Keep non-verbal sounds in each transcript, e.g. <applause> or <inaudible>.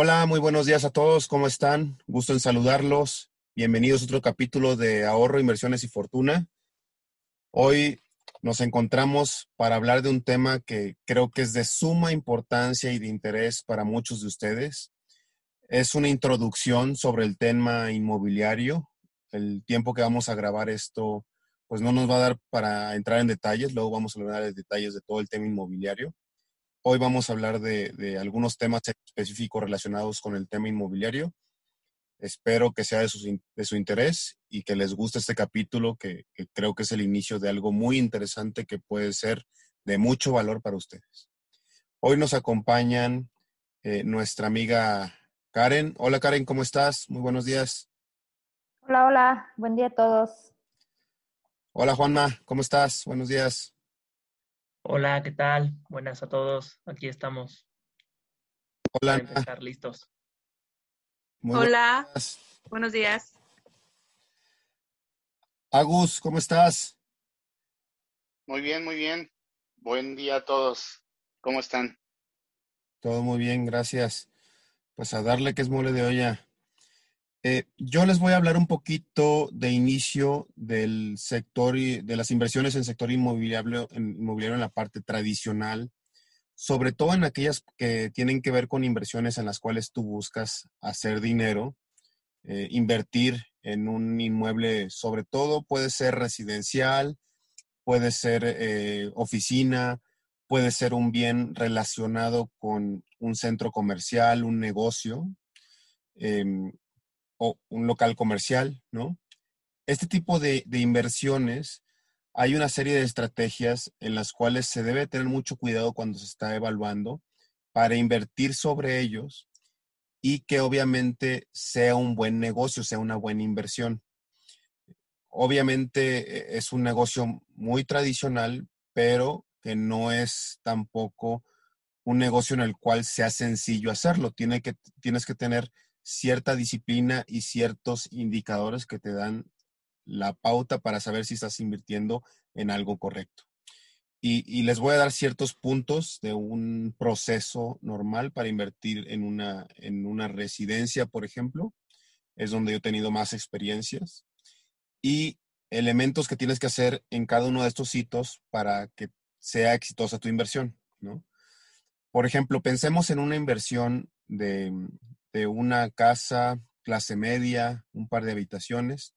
Hola, muy buenos días a todos. ¿Cómo están? Gusto en saludarlos. Bienvenidos a otro capítulo de Ahorro, Inversiones y Fortuna. Hoy nos encontramos para hablar de un tema que creo que es de suma importancia y de interés para muchos de ustedes. Es una introducción sobre el tema inmobiliario. El tiempo que vamos a grabar esto, pues no nos va a dar para entrar en detalles. Luego vamos a hablar de detalles de todo el tema inmobiliario. Hoy vamos a hablar de, algunos temas específicos relacionados con el tema inmobiliario. Espero que sea de su, interés y que les guste este capítulo, que, creo que es el inicio de algo muy interesante que puede ser de mucho valor para ustedes. Hoy nos acompañan eh, nuestra amiga Karen. Hola Karen, ¿cómo estás? Muy buenos días. Hola, hola, buen día a todos. Hola Juanma, ¿cómo estás? Buenos días. Hola, ¿qué tal? Buenas a todos. Aquí estamos. Hola. Para empezar listos. Hola. Buenos días. Agus, ¿cómo estás? Muy bien, muy bien. Buen día a todos. ¿Cómo están? Todo muy bien, gracias. Pues a darle que es mole de olla. Eh, yo les voy a hablar un poquito de inicio del sector y de las inversiones en sector inmobiliario inmobiliario en la parte tradicional, sobre todo en aquellas que tienen que ver con inversiones en las cuales tú buscas hacer dinero, eh, invertir en un inmueble, sobre todo puede ser residencial, puede ser eh, oficina, puede ser un bien relacionado con un centro comercial, un negocio. Em, o un local comercial, ¿no? Este tipo de, inversiones, hay una serie de estrategias en las cuales se debe tener mucho cuidado cuando se está evaluando para invertir sobre ellos y que obviamente sea un buen negocio, sea una buena inversión. Obviamente e, es un negocio muy tradicional, pero que no es tampoco un negocio en el cual sea sencillo hacerlo. Tiene que, tienes que tener cierta disciplina y ciertos indicadores que te dan la pauta para saber si estás invirtiendo en algo correcto. Y, les voy a dar ciertos puntos de un proceso normal para invertir en una, en una residencia, por ejemplo. Es donde yo he tenido más experiencias. Y elementos que tienes que hacer en cada uno de estos sitios para que sea exitosa tu inversión, ¿no? Por ejemplo, pensemos en una inversión de, de una casa clase media, un par de habitaciones.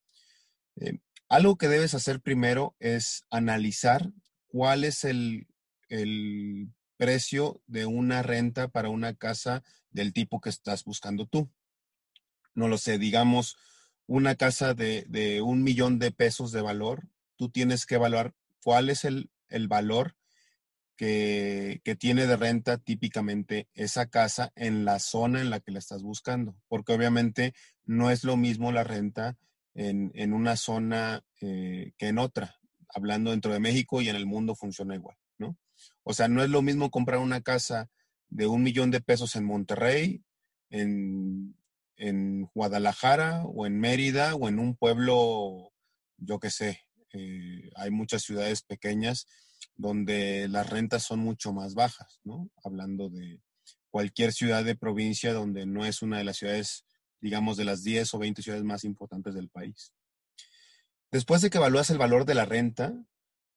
Eh, algo que debes hacer primero es analizar cuál es el, precio de una renta para una casa del tipo que estás buscando tú. No lo sé, digamos, una casa de, un millón de pesos de valor, tú tienes que evaluar cuál es el, el valor que, tiene de renta típicamente esa casa en la zona en la que la estás buscando, porque obviamente no es lo mismo la renta en, una zona eh, que en otra. Hablando dentro de México y en el mundo funciona igual, ¿no? O sea, no es lo mismo comprar una casa de un millón de pesos en Monterrey, en, Guadalajara o en Mérida o en un pueblo, yo qué sé, eh, hay muchas ciudades pequeñas donde las rentas son mucho más bajas, ¿no? Hablando de cualquier ciudad de provincia donde no es una de las ciudades, digamos, de las 10 o 20 ciudades más importantes del país. Después de que evalúas el valor de la renta,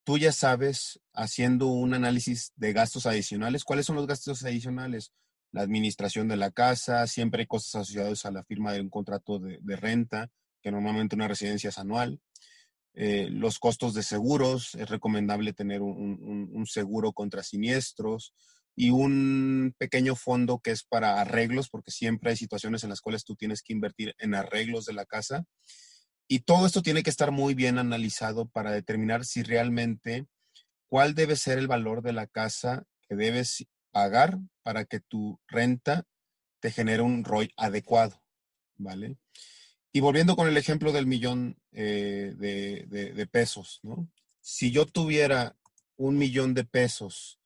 tú ya sabes, haciendo un análisis de gastos adicionales, cuáles son los gastos adicionales. La administración de la casa, siempre hay cosas asociadas a la firma de un contrato de, de renta, que normalmente una residencia es anual. Eh, los costos de seguros, es recomendable tener un, seguro contra siniestros y un pequeño fondo que es para arreglos, porque siempre hay situaciones en las cuales tú tienes que invertir en arreglos de la casa. Y todo esto tiene que estar muy bien analizado para determinar si realmente cuál debe ser el valor de la casa que debes pagar para que tu renta te genere un ROI adecuado, ¿vale? Y volviendo con el ejemplo del millón eh, de, pesos, ¿no? Si yo tuviera un millón de pesos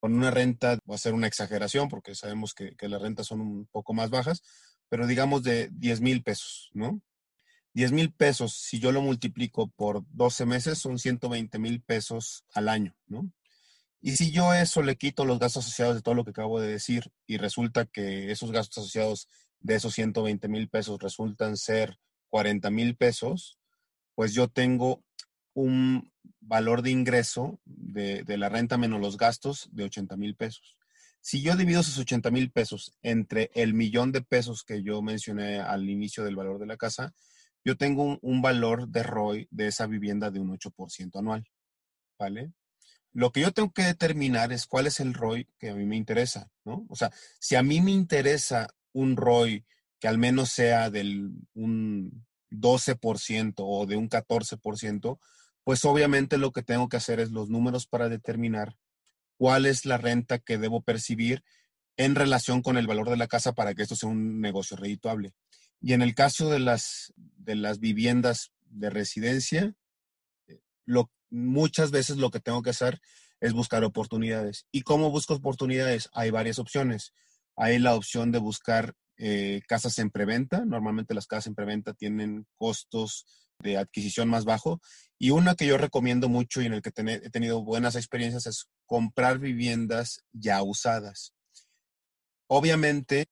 con una renta, va a ser una exageración porque sabemos que, las rentas son un poco más bajas, pero digamos de 10 mil pesos, ¿no? 10 mil pesos, si yo lo multiplico por 12 meses, son 120 mil pesos al año, ¿no? Y si yo eso le quito los gastos asociados de todo lo que acabo de decir y resulta que esos gastos asociados de esos 120 mil pesos resultan ser 40 mil pesos, pues yo tengo un valor de ingreso de, de, la renta menos los gastos de 80 mil pesos. Si yo divido esos 80 mil pesos entre el millón de pesos que yo mencioné al inicio del valor de la casa, yo tengo un, valor de ROI de esa vivienda de un 8% anual. ¿Vale? Lo que yo tengo que determinar es cuál es el ROI que a mí me interesa, ¿no? O sea, si a mí me interesa un ROI que al menos sea del un 12% o de un 14%, pues obviamente lo que tengo que hacer es los números para determinar cuál es la renta que debo percibir en relación con el valor de la casa para que esto sea un negocio redituable. Y en el caso de las, de las viviendas de residencia, eh, lo, muchas veces lo que tengo que hacer es buscar oportunidades. ¿Y cómo busco oportunidades? Hay varias opciones. Hay la opción de buscar eh, casas en preventa. Normalmente las casas en preventa tienen costos de adquisición más bajo. Y una que yo recomiendo mucho y en el que he tenido buenas experiencias es comprar viviendas ya usadas. Obviamente,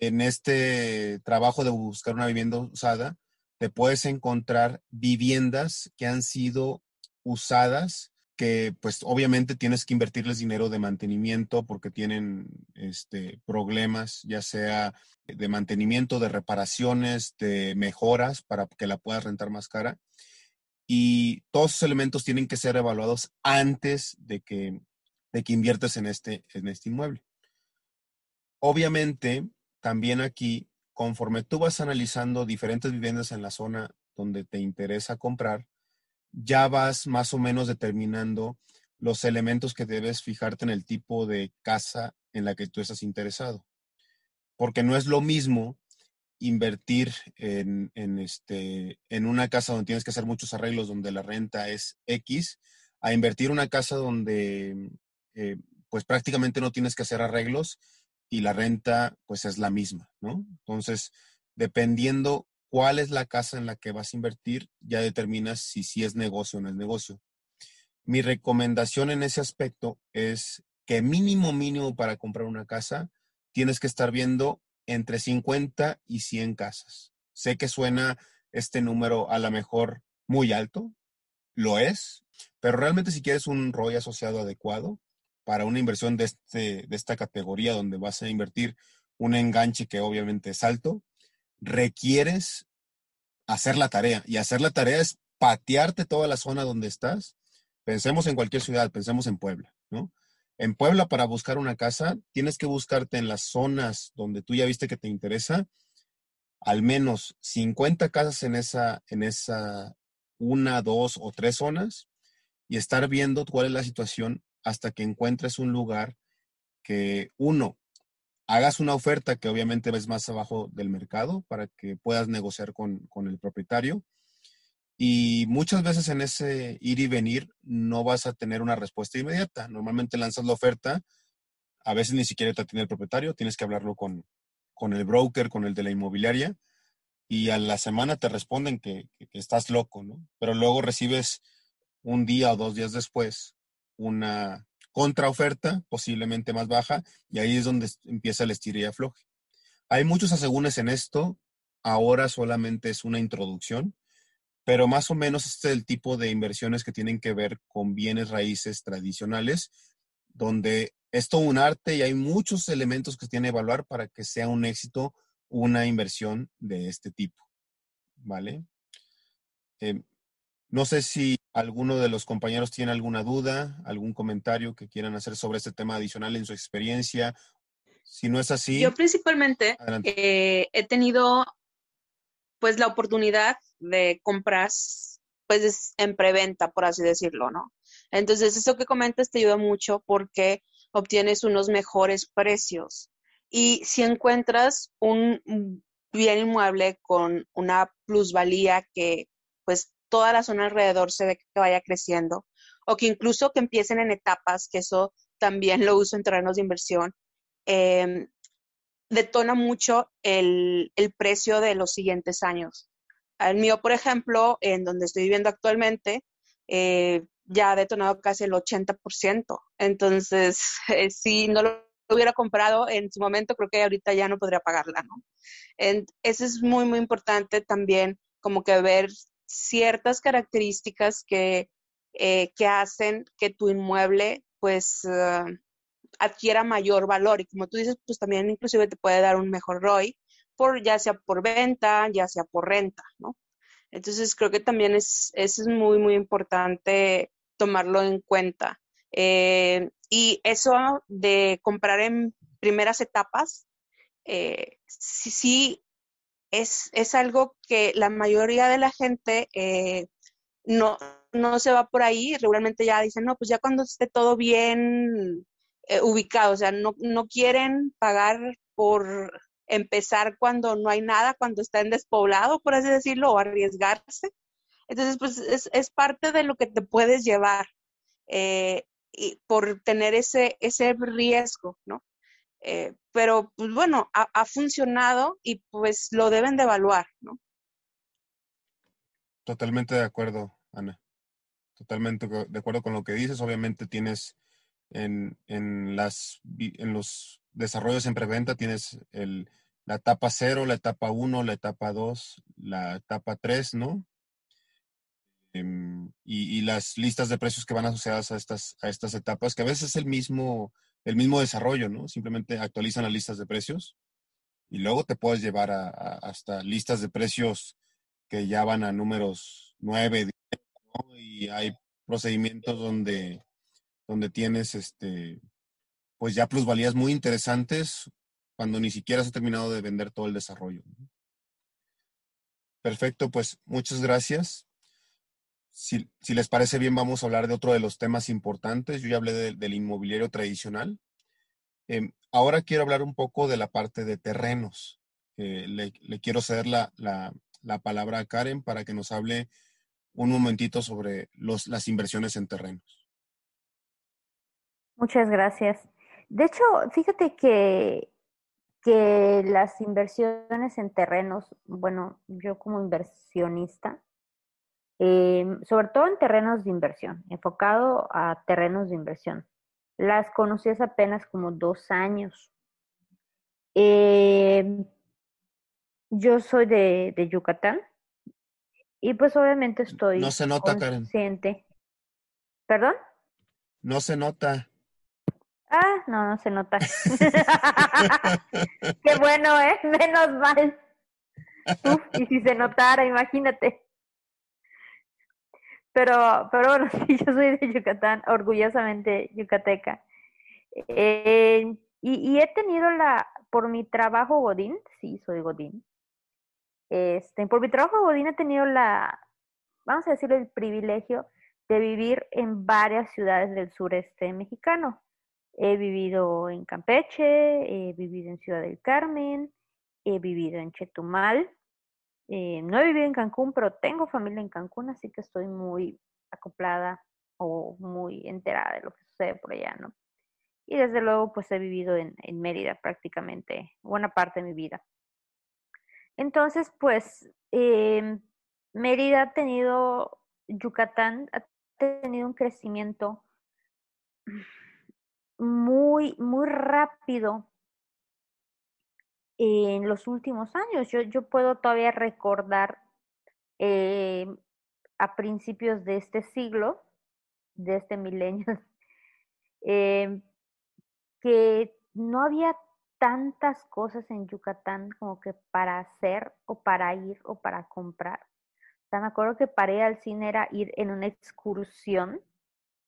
en este trabajo de buscar una vivienda usada, te puedes encontrar viviendas que han sido usadas que pues obviamente tienes que invertirles dinero de mantenimiento porque tienen este, problemas, ya sea de mantenimiento, de reparaciones, de mejoras para que la puedas rentar más cara. Y todos esos elementos tienen que ser evaluados antes de que, de que inviertas en este, en este inmueble. Obviamente, también aquí, conforme tú vas analizando diferentes viviendas en la zona donde te interesa comprar, ya vas más o menos determinando los elementos que debes fijarte en el tipo de casa en la que tú estás interesado. Porque no es lo mismo invertir en, este, en una casa donde tienes que hacer muchos arreglos, donde la renta es X, a invertir en una casa donde eh, pues prácticamente no tienes que hacer arreglos y la renta pues es la misma, ¿no? Entonces, dependiendo cuál es la casa en la que vas a invertir, ya determinas si sí es negocio o no es negocio. Mi recomendación en ese aspecto es que mínimo, mínimo para comprar una casa, tienes que estar viendo entre 50 y 100 casas. Sé que suena este número a lo mejor muy alto, lo es, pero realmente si quieres un ROI asociado adecuado para una inversión de, este, de esta categoría donde vas a invertir un enganche que obviamente es alto, requieres hacer la tarea. Y hacer la tarea es patearte toda la zona donde estás. Pensemos en cualquier ciudad, pensemos en Puebla, ¿no? En Puebla, para buscar una casa, tienes que buscarte en las zonas donde tú ya viste que te interesa, al menos 50 casas en esa, en esa una, dos o tres zonas y estar viendo cuál es la situación hasta que encuentres un lugar que, uno, hagas una oferta que obviamente ves más abajo del mercado para que puedas negociar con, con, el propietario. Y muchas veces en ese ir y venir no vas a tener una respuesta inmediata. Normalmente lanzas la oferta, a veces ni siquiera te atiende el propietario, tienes que hablarlo con, con el broker, con el de la inmobiliaria, y a la semana te responden que, que, estás loco, ¿no? Pero luego recibes un día o dos días después una, contraoferta, posiblemente más baja, y ahí es donde empieza el estira y afloje. Hay muchos asegúnes en esto, ahora solamente es una introducción, pero más o menos este es el tipo de inversiones que tienen que ver con bienes raíces tradicionales, donde es todo un arte y hay muchos elementos que tiene que evaluar para que sea un éxito una inversión de este tipo. ¿Vale? Eh, no sé si alguno de los compañeros tiene alguna duda, algún comentario que quieran hacer sobre este tema adicional en su experiencia. Si no es así. Yo principalmente eh, he tenido pues la oportunidad de compras pues en preventa, por así decirlo, ¿no? Entonces, eso que comentas te ayuda mucho porque obtienes unos mejores precios. Y si encuentras un bien inmueble con una plusvalía que pues toda la zona alrededor se ve que vaya creciendo o que incluso que empiecen en etapas, que eso también lo uso en terrenos de inversión, em, detona mucho el, precio de los siguientes años. El mío, por ejemplo, en donde estoy viviendo actualmente, eh, ya ha detonado casi el 80%. Entonces, <laughs> eh, si no lo hubiera comprado en su momento, creo que ahorita ya no podría pagarla, ¿no? eso es muy, muy importante también, como que ver ciertas características que, eh, que hacen que tu inmueble, pues, ah, adquiera mayor valor. Y como tú dices, pues también inclusive te puede dar un mejor ROI, por, ya sea por venta, ya sea por renta, ¿no? Entonces creo que también es, es muy, muy importante tomarlo en cuenta. Eh, y eso de comprar en primeras etapas, eh, sí, sí es, es, algo que la mayoría de la gente eh, no, no se va por ahí, regularmente ya dicen, no, pues ya cuando esté todo bien ubicado, o sea, no, no quieren pagar por empezar cuando no hay nada, cuando está en despoblado, por así decirlo, o arriesgarse. Entonces, pues es, es parte de lo que te puedes llevar eh, y por tener ese, ese riesgo, ¿no? Eh, pero, pues bueno, ha, funcionado y pues lo deben de evaluar, ¿no? Totalmente de acuerdo, Ana. Totalmente de acuerdo con lo que dices. Obviamente tienes en, en, las, en los desarrollos en preventa tienes el, la etapa 0, la etapa 1, la etapa 2, la etapa 3, ¿no? Em, y, y, las listas de precios que van asociadas a estas, a estas etapas, que a veces es el mismo, el mismo desarrollo, ¿no? Simplemente actualizan las listas de precios y luego te puedes llevar hasta listas de precios que ya van a números 9, 10, ¿no? Y hay procedimientos donde, donde tienes este, pues ya plusvalías muy interesantes cuando ni siquiera se ha terminado de vender todo el desarrollo. Perfecto, pues muchas gracias. Si, les parece bien, vamos a hablar de otro de los temas importantes. Yo ya hablé de, del inmobiliario tradicional. Eh, ahora quiero hablar un poco de la parte de terrenos. Le, le, quiero ceder la, la, la, palabra a Karen para que nos hable un momentito sobre los, las inversiones en terrenos. Muchas gracias. De hecho, fíjate que, que las inversiones en terrenos, bueno, yo como inversionista, eh, sobre todo en terrenos de inversión, enfocado a terrenos de inversión, las conocí hace apenas como dos años. Eh, yo soy de, de, Yucatán y pues obviamente estoy no se nota, consciente. Karen. ¿Perdón? No se nota. Ah, no, no se nota. <laughs> Qué bueno, ¿eh? Menos mal. Uf, y si se notara, imagínate. Pero, pero bueno, <laughs> sí, yo soy de Yucatán, orgullosamente yucateca. Eh, y, y, he tenido la, por mi trabajo Godín, sí, soy Godín. Este, por mi trabajo Godín he tenido la, vamos a decirlo, el privilegio de vivir en varias ciudades del sureste mexicano. He vivido en Campeche, he vivido en Ciudad del Carmen, he vivido en Chetumal. Eh, no he vivido en Cancún, pero tengo familia en Cancún, así que estoy muy acoplada o muy enterada de lo que sucede por allá, ¿no? Y desde luego, pues he vivido en, Mérida prácticamente buena parte de mi vida. Entonces, pues, eh, Mérida ha tenido, Yucatán ha tenido un crecimiento muy, muy rápido en los últimos años. Yo, yo puedo todavía recordar eh, a principios de este siglo, de este milenio, <laughs> eh, que no había tantas cosas en Yucatán como que para hacer o para ir o para comprar. O me acuerdo que para ir al cine era ir en una excursión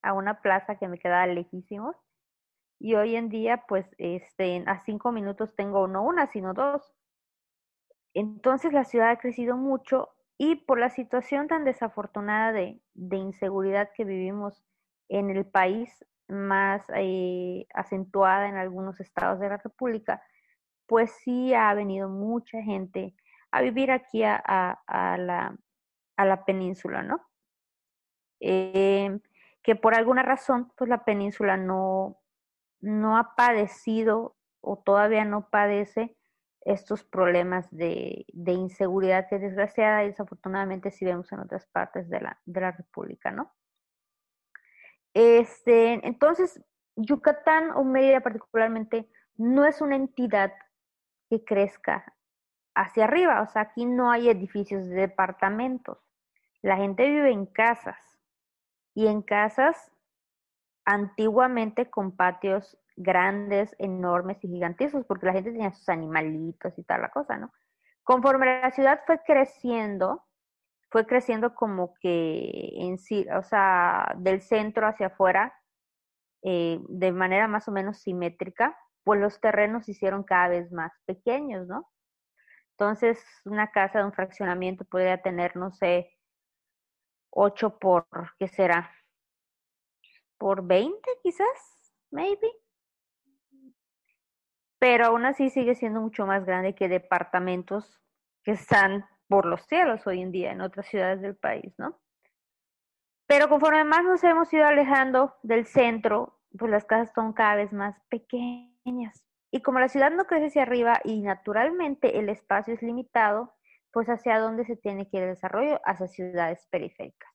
a una plaza que me quedaba lejísimos y hoy en día, pues, este, a cinco minutos tengo no una, sino dos. Entonces la ciudad ha crecido mucho y por la situación tan desafortunada de, de inseguridad que vivimos en el país, más eh, acentuada en algunos estados de la República, pues sí ha venido mucha gente a vivir aquí a, a, la, a la península, ¿no? Eh, que por alguna razón, pues la península no, no ha padecido o todavía no padece estos problemas de, de inseguridad que desgraciada y desafortunadamente sí vemos en otras partes de la, de la República, ¿no? Este, entonces, Yucatán o Mérida particularmente no es una entidad que crezca hacia arriba, o sea, aquí no hay edificios de departamentos. La gente vive en casas y en casas antiguamente con patios grandes, enormes y gigantescos, porque la gente tenía sus animalitos y tal la cosa, ¿no? Conforme la ciudad fue creciendo, fue creciendo como que en sí, o sea, del centro hacia afuera, eh, de manera más o menos simétrica, pues los terrenos se hicieron cada vez más pequeños, ¿no? Entonces, una casa de un fraccionamiento podría tener, no sé, 8 por, ¿qué será? Por 20 quizás, maybe. Pero aún así sigue siendo mucho más grande que departamentos que están por los cielos hoy en día en otras ciudades del país, ¿no? Pero conforme más nos hemos ido alejando del centro, pues las casas son cada vez más pequeñas. Y como la ciudad no crece hacia arriba y naturalmente el espacio es limitado, pues hacia dónde se tiene que ir el desarrollo, hacia ciudades periféricas.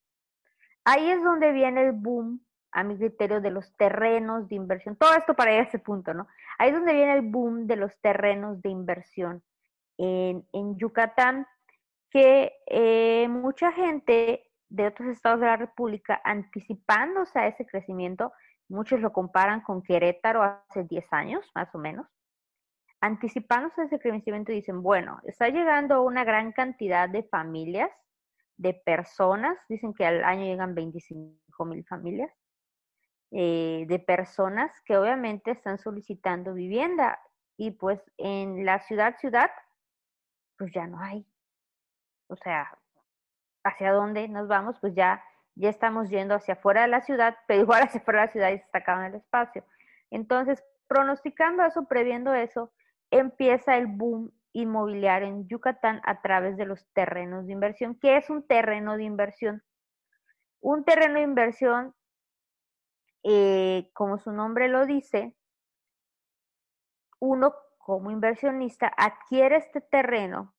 Ahí es donde viene el boom, a mi criterio, de los terrenos de inversión. Todo esto para ir a ese punto, ¿no? Ahí es donde viene el boom de los terrenos de inversión en, en Yucatán, que eh, mucha gente de otros estados de la República, anticipándose a ese crecimiento, muchos lo comparan con Querétaro hace 10 años, más o menos, anticipándose a ese crecimiento dicen, bueno, está llegando una gran cantidad de familias, de personas, dicen que al año llegan 25 mil familias, eh, de personas que obviamente están solicitando vivienda y pues en la ciudad, ciudad, pues ya no hay. O sea, ¿hacia dónde nos vamos? Pues ya, ya estamos yendo hacia afuera de la ciudad, pero igual hacia afuera de la ciudad y se está acabando el espacio. Entonces, pronosticando eso, previendo eso, empieza el boom inmobiliario en Yucatán a través de los terrenos de inversión. ¿Qué es un terreno de inversión? Un terreno de inversión, eh, como su nombre lo dice, uno como inversionista adquiere este terreno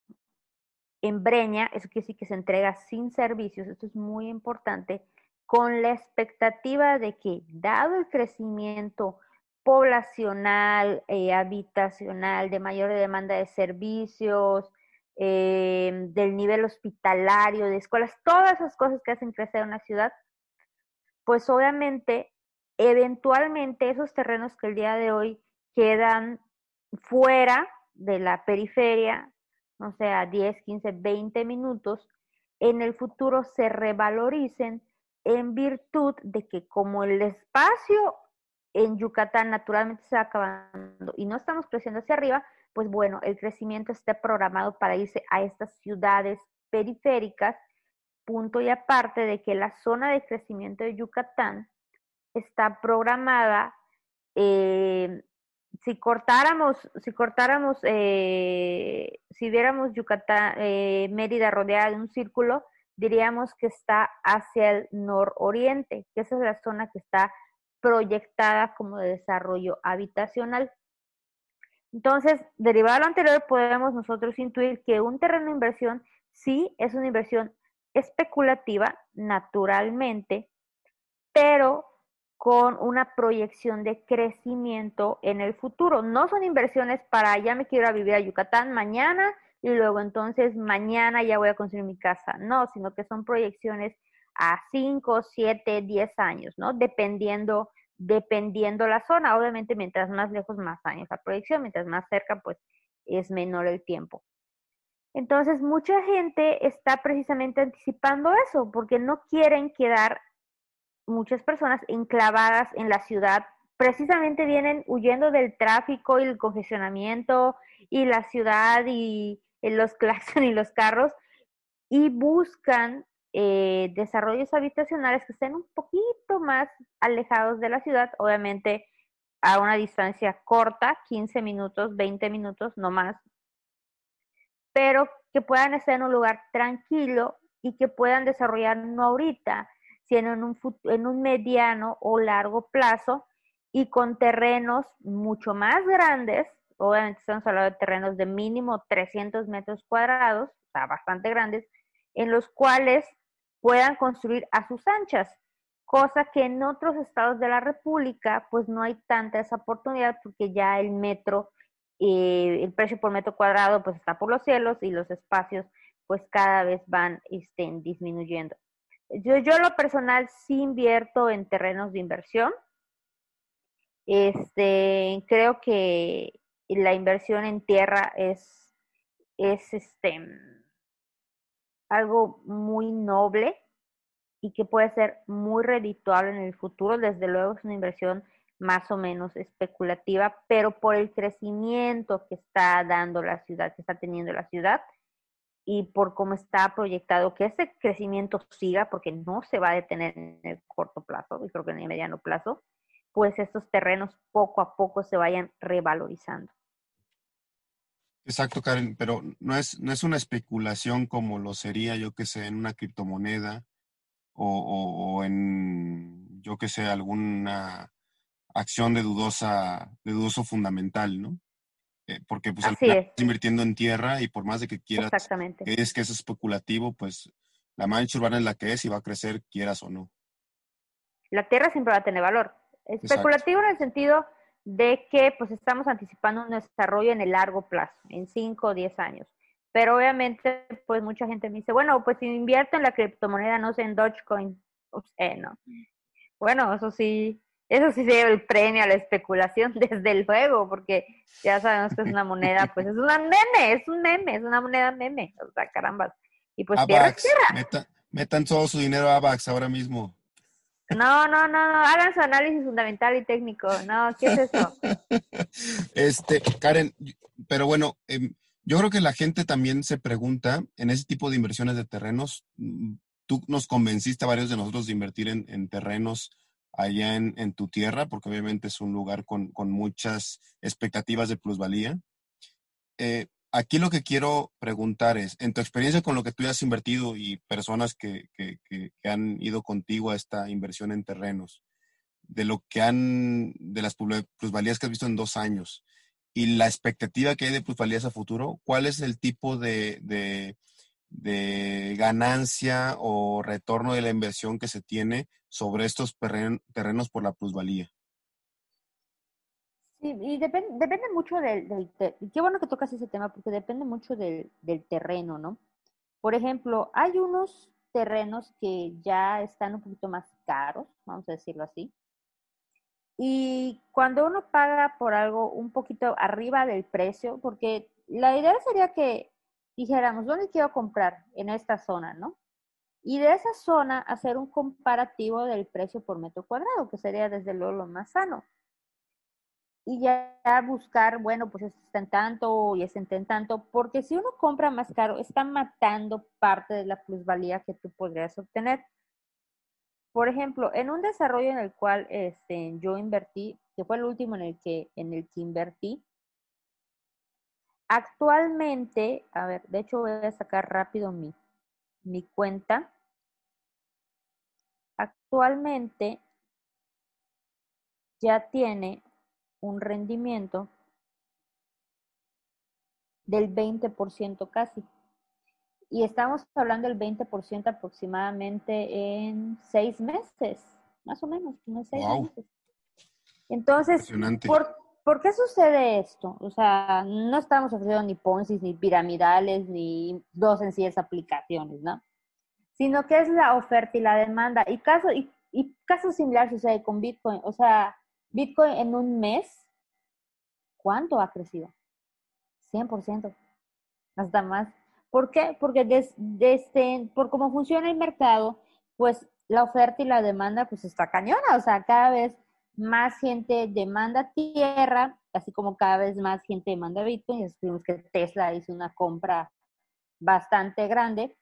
en breña, eso quiere decir que se entrega sin servicios, esto es muy importante, con la expectativa de que, dado el crecimiento poblacional, eh, habitacional, de mayor demanda de servicios, eh, del nivel hospitalario, de escuelas, todas esas cosas que hacen crecer una ciudad, pues obviamente, eventualmente esos terrenos que el día de hoy quedan fuera de la periferia, o sea, 10, 15, 20 minutos, en el futuro se revaloricen en virtud de que como el espacio en Yucatán naturalmente se va acabando y no estamos creciendo hacia arriba, pues bueno, el crecimiento está programado para irse a estas ciudades periféricas, punto y aparte de que la zona de crecimiento de Yucatán está programada, eh, si cortáramos, si cortáramos, eh, si viéramos Yucatán, eh, Mérida rodeada de un círculo, diríamos que está hacia el nororiente, que esa es la zona que está proyectada como de desarrollo habitacional. Entonces, derivado de lo anterior, podemos nosotros intuir que un terreno de inversión sí es una inversión especulativa, naturalmente, pero con una proyección de crecimiento en el futuro. No son inversiones para ya me quiero vivir a Yucatán mañana y luego entonces mañana ya voy a construir mi casa. No, sino que son proyecciones a 5, 7, 10 años, ¿no? Dependiendo, dependiendo la zona. Obviamente, mientras más lejos, más años la proyección, mientras más cerca, pues es menor el tiempo. Entonces, mucha gente está precisamente anticipando eso, porque no quieren quedar muchas personas enclavadas en la ciudad. Precisamente vienen huyendo del tráfico y el congestionamiento y la ciudad y los <laughs> claxon y los carros y buscan eh, desarrollos habitacionales que estén un poquito más alejados de la ciudad, obviamente a una distancia corta, 15 minutos, 20 minutos, no más, pero que puedan estar en un lugar tranquilo y que puedan desarrollar no ahorita, sino en un, en un mediano o largo plazo y con terrenos mucho más grandes, obviamente estamos hablando de terrenos de mínimo 300 metros cuadrados, o sea, bastante grandes, en los cuales puedan construir a sus anchas, cosa que en otros estados de la República pues no hay tanta esa oportunidad porque ya el metro, eh, el precio por metro cuadrado pues está por los cielos y los espacios pues cada vez van estén disminuyendo. Yo, yo lo personal sí invierto en terrenos de inversión. Este, creo que la inversión en tierra es, es este, algo muy noble y que puede ser muy redituable en el futuro. Desde luego es una inversión más o menos especulativa, pero por el crecimiento que está dando la ciudad, que está teniendo la ciudad, y por cómo está proyectado que ese crecimiento siga, porque no se va a detener en el corto plazo, y creo que en el mediano plazo, pues estos terrenos poco a poco se vayan revalorizando. Exacto, Karen, pero no es, no es una especulación como lo sería, yo que sé, en una criptomoneda o, en, yo que sé, alguna acción de dudosa, de dudoso fundamental, ¿no? Eh, porque pues al final estás invirtiendo en tierra y por más de que quieras Exactamente. es que es especulativo, pues la mancha urbana es la que es y va a crecer quieras o no. La tierra siempre va a tener valor. Especulativo en el sentido de que pues estamos anticipando un desarrollo en el largo plazo, en 5 o 10 años. Pero obviamente, pues mucha gente me dice, bueno, pues si invierto en la criptomoneda, no sé, en Dogecoin, eh, no. Bueno, eso sí, eso sí se lleva el premio a la especulación, <laughs> desde luego, porque ya sabemos que es una moneda, <laughs> pues es una meme, es un meme, es una moneda meme, o sea, caramba. Y pues tierra tierra. metan todo su dinero a Avax ahora mismo. No, no, no, no, hagan su análisis fundamental y técnico. No, ¿qué es eso? <laughs> Este, Karen, pero bueno, eh, yo creo que la gente también se pregunta en ese tipo de inversiones de terrenos. Mm, tú nos convenciste a varios de nosotros de invertir en, terrenos allá en, tu tierra, porque obviamente es un lugar con, muchas expectativas de plusvalía. Eh, aquí lo que quiero preguntar es, en tu experiencia con lo que tú has invertido y personas que, que, han ido contigo a esta inversión en terrenos, de lo que han, de las plusvalías que has visto en dos años, y la expectativa que hay de plusvalías a futuro, ¿cuál es el tipo de, ganancia o retorno de la inversión que se tiene sobre estos terrenos por la plusvalía? Sí, y depende mucho del, del qué bueno que tocas ese tema, porque depende mucho del, del terreno, ¿no? Por ejemplo, hay unos terrenos que ya están un poquito más caros, vamos a decirlo así, y cuando uno paga por algo un poquito arriba del precio, porque la idea sería que dijéramos, ¿dónde quiero comprar? En esta zona, ¿no? Y de esa zona hacer un comparativo del precio por metro cuadrado, que sería desde luego lo más sano. Y ya buscar, bueno, pues está en tanto y es en tanto, porque si uno compra más caro, está matando parte de la plusvalía que tú podrías obtener. Por ejemplo, en un desarrollo en el cual este, yo invertí, que fue el último en el que, en el que invertí, actualmente, a ver, de hecho voy a sacar rápido mi, mi cuenta. Actualmente ya tiene un rendimiento del 20% casi. Y estamos hablando del 20% aproximadamente en seis meses, más o menos, unos seis meses. Entonces, ¿por, ¿por, qué sucede esto? O sea, no estamos ofreciendo ni Ponzi, ni piramidales, ni dos sencillas aplicaciones, ¿no? Sino que es la oferta y la demanda. Y caso, y, y caso similar sucede con Bitcoin. O sea, Bitcoin en un mes, ¿cuánto ha crecido? 100%, hasta más. ¿Por qué? Porque desde, por cómo funciona el mercado, pues la oferta y la demanda pues está cañona, o sea, cada vez más gente demanda tierra, así como cada vez más gente demanda Bitcoin, y vimos que Tesla hizo una compra bastante grande.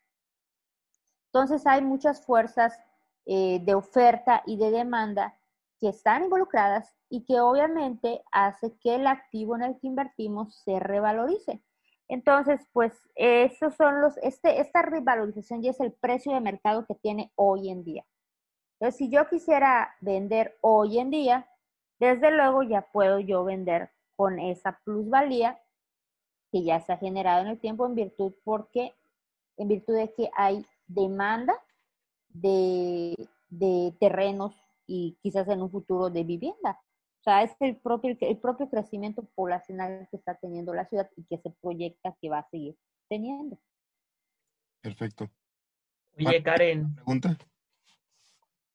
Entonces hay muchas fuerzas eh, de oferta y de demanda que están involucradas y que obviamente hace que el activo en el que invertimos se revalorice. Entonces, pues esos son los, este, esta revalorización ya es el precio de mercado que tiene hoy en día. Entonces, si yo quisiera vender hoy en día, desde luego ya puedo yo vender con esa plusvalía que ya se ha generado en el tiempo en virtud porque en virtud de que hay demanda de, de terrenos y quizás en un futuro de vivienda. O sea, es el propio, el propio crecimiento poblacional que está teniendo la ciudad y que se proyecta que va a seguir teniendo. Perfecto. Oye, Karen. ¿Pregunta?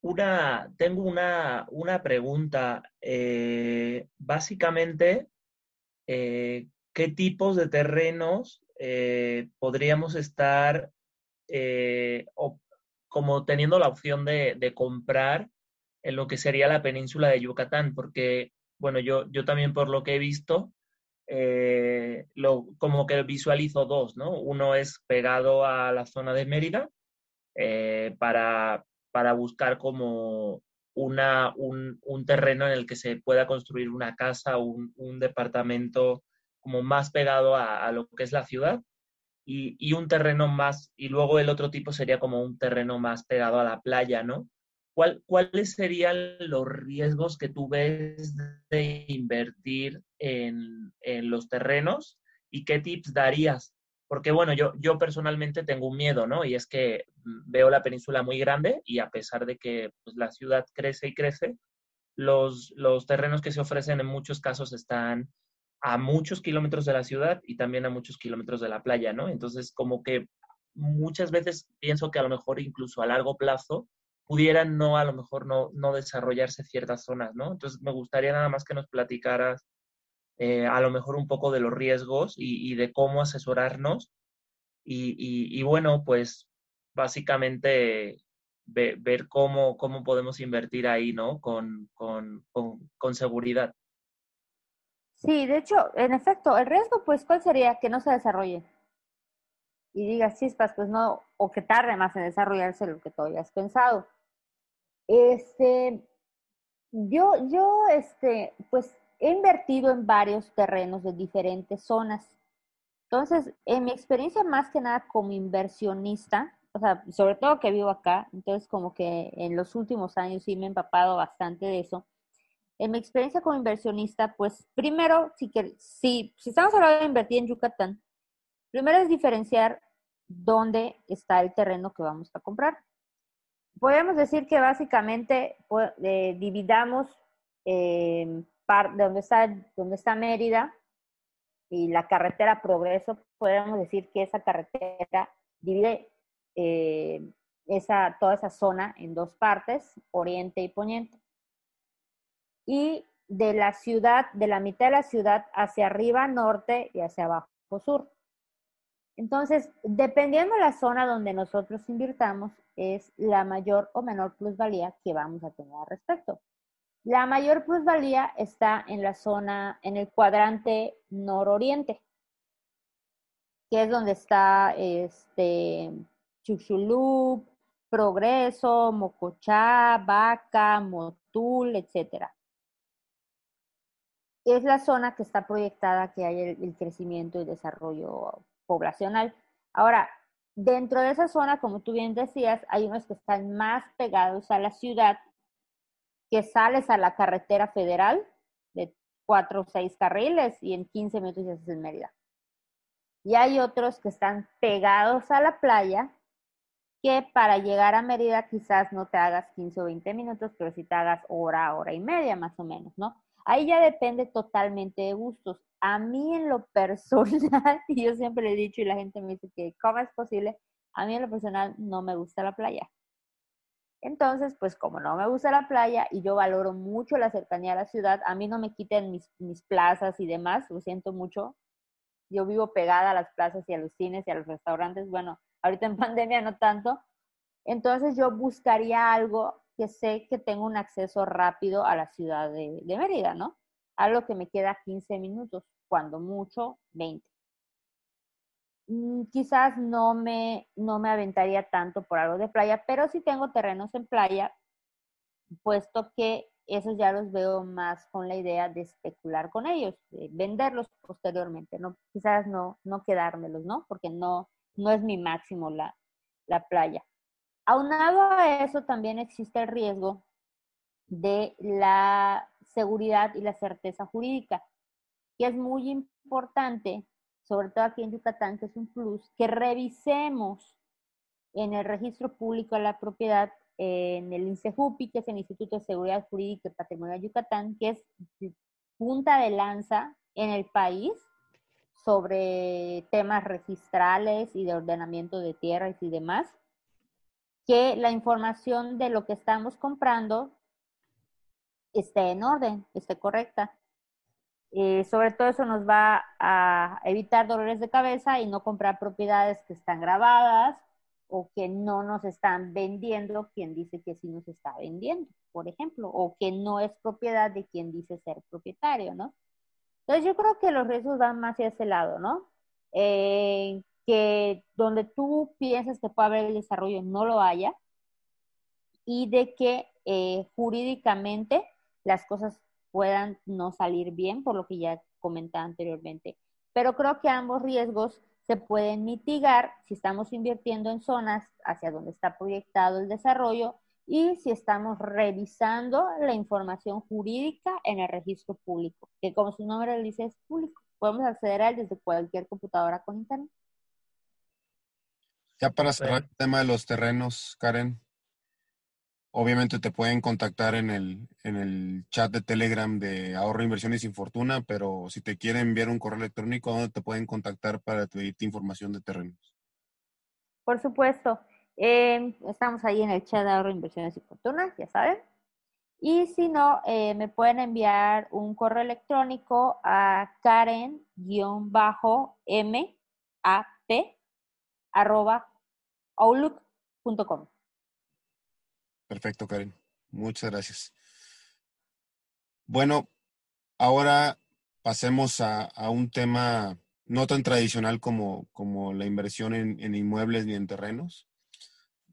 Una, tengo una, una pregunta. Eh, básicamente, eh, ¿qué tipos de terrenos eh, podríamos estar como teniendo la opción de, de comprar en lo que sería la península de Yucatán, porque, bueno, yo, yo también por lo que he visto, lo, como que visualizo dos, ¿no? Uno es pegado a la zona de Mérida para, para buscar como una, un, terreno en el que se pueda construir una casa, un, un departamento como más pegado a, a, lo que es la ciudad y, y un terreno más, y luego el otro tipo sería como un terreno más pegado a la playa, ¿no? ¿cuáles serían los riesgos que tú ves de invertir en, los terrenos y qué tips darías? Porque bueno, yo, yo personalmente tengo un miedo, ¿no? Y es que veo la península muy grande y a pesar de que pues, la ciudad crece y crece, los, los terrenos que se ofrecen en muchos casos están a muchos kilómetros de la ciudad y también a muchos kilómetros de la playa, ¿no? Entonces, como que muchas veces pienso que a lo mejor incluso a largo plazo pudieran no, a lo mejor no, no desarrollarse ciertas zonas, ¿no? Entonces me gustaría nada más que nos platicaras eh, a lo mejor un poco de los riesgos y, de cómo asesorarnos y, y, bueno, pues básicamente ver cómo, cómo podemos invertir ahí, ¿no? Con, con, con, seguridad. Sí, de hecho, en efecto, el riesgo, pues, ¿cuál sería? Que no se desarrolle. Y digas chispas, pues no, o que tarde más en desarrollarse lo que tú hayas pensado. Este, yo, yo, este, pues he invertido en varios terrenos de diferentes zonas. Entonces, en mi experiencia más que nada como inversionista, o sea, sobre todo que vivo acá, entonces como que en los últimos años sí me he empapado bastante de eso. En mi experiencia como inversionista, pues primero, si, si, si estamos hablando de invertir en Yucatán, primero es diferenciar dónde está el terreno que vamos a comprar podemos decir que básicamente eh, dividamos eh, de donde está, donde está Mérida y la carretera Progreso, podemos decir que esa carretera divide eh, esa, toda esa zona en dos partes, oriente y poniente. Y de la ciudad, de la mitad de la ciudad hacia arriba norte y hacia abajo sur. Entonces, dependiendo de la zona donde nosotros invirtamos, es la mayor o menor plusvalía que vamos a tener al respecto. La mayor plusvalía está en la zona, en el cuadrante nororiente, que es donde está este Chuchulup, Progreso, Mocochá, Vaca, Motul, etcétera. Es la zona que está proyectada que hay el, el crecimiento y desarrollo poblacional. Ahora, dentro de esa zona, como tú bien decías, hay unos que están más pegados a la ciudad, que sales a la carretera federal de cuatro o seis carriles y en 15 minutos ya estás en Mérida. Y hay otros que están pegados a la playa, que para llegar a Mérida quizás no te hagas 15 o 20 minutos, pero si te hagas hora, hora y media más o menos, ¿no? Ahí ya depende totalmente de gustos. A mí en lo <laughs> personal, y yo siempre le he dicho y la gente me dice que cómo es posible, a mí en lo personal no me gusta la playa. Entonces, pues como no me gusta la playa y yo valoro mucho la cercanía a la ciudad, a mí no me quiten mis, plazas y demás, lo siento mucho. Yo vivo pegada a las plazas y a los cines y a los restaurantes. Bueno, ahorita en <laughs> pandemia no tanto. Entonces yo buscaría algo que sé que tengo un acceso rápido a la ciudad de, Mérida, ¿no? Algo que me queda 15 minutos, cuando mucho 20. Mm, quizás no me, no me aventaría tanto por algo de playa, pero sí tengo terrenos en playa, puesto que esos ya los veo más con la idea de especular con ellos, de venderlos posteriormente, no, quizás no, no quedármelos, ¿no? Porque no, no es mi máximo la, la playa. Aunado a eso, también existe el riesgo de la seguridad y la certeza jurídica, que es muy importante, sobre todo aquí en Yucatán, que es un plus, que revisemos en el registro público de la propiedad en el INSEJUPI, que es el Instituto de Seguridad Jurídica y Patrimonio de Yucatán, que es punta de lanza en el país sobre temas registrales y de ordenamiento de tierras y demás, que la información de lo que estamos comprando esté en orden, esté correcta. Eh, sobre todo eso nos va a evitar dolores de cabeza y no comprar propiedades que están grabadas o que no nos están vendiendo quien dice que sí nos está vendiendo, por ejemplo, o que no es propiedad de quien dice ser propietario, ¿no? Entonces yo creo que los riesgos van más hacia ese lado, ¿no? Eh, que donde tú piensas que puede haber el desarrollo no lo haya y de que eh, jurídicamente las cosas puedan no salir bien, por lo que ya comentaba anteriormente. Pero creo que ambos riesgos se pueden mitigar si estamos invirtiendo en zonas hacia donde está proyectado el desarrollo y si estamos revisando la información jurídica en el registro público, que como su nombre dice es público. Podemos acceder a él desde cualquier computadora con internet. Ya para cerrar el tema de los terrenos, Karen, obviamente te pueden contactar en el, en el chat de Telegram de Ahorro, Inversiones sin Fortuna, pero si te quieren enviar un correo electrónico, ¿dónde te pueden contactar para pedirte información de terrenos? Por supuesto. Em, estamos ahí en el chat de ahorro, inversiones y fortuna, ya saben. Y si no, eh, me pueden enviar un correo electrónico a karen-map arroba outlook.com. Perfecto, Karen. Muchas gracias. Bueno, ahora pasemos a, un tema no tan tradicional como, como la inversión en inmuebles ni en terrenos.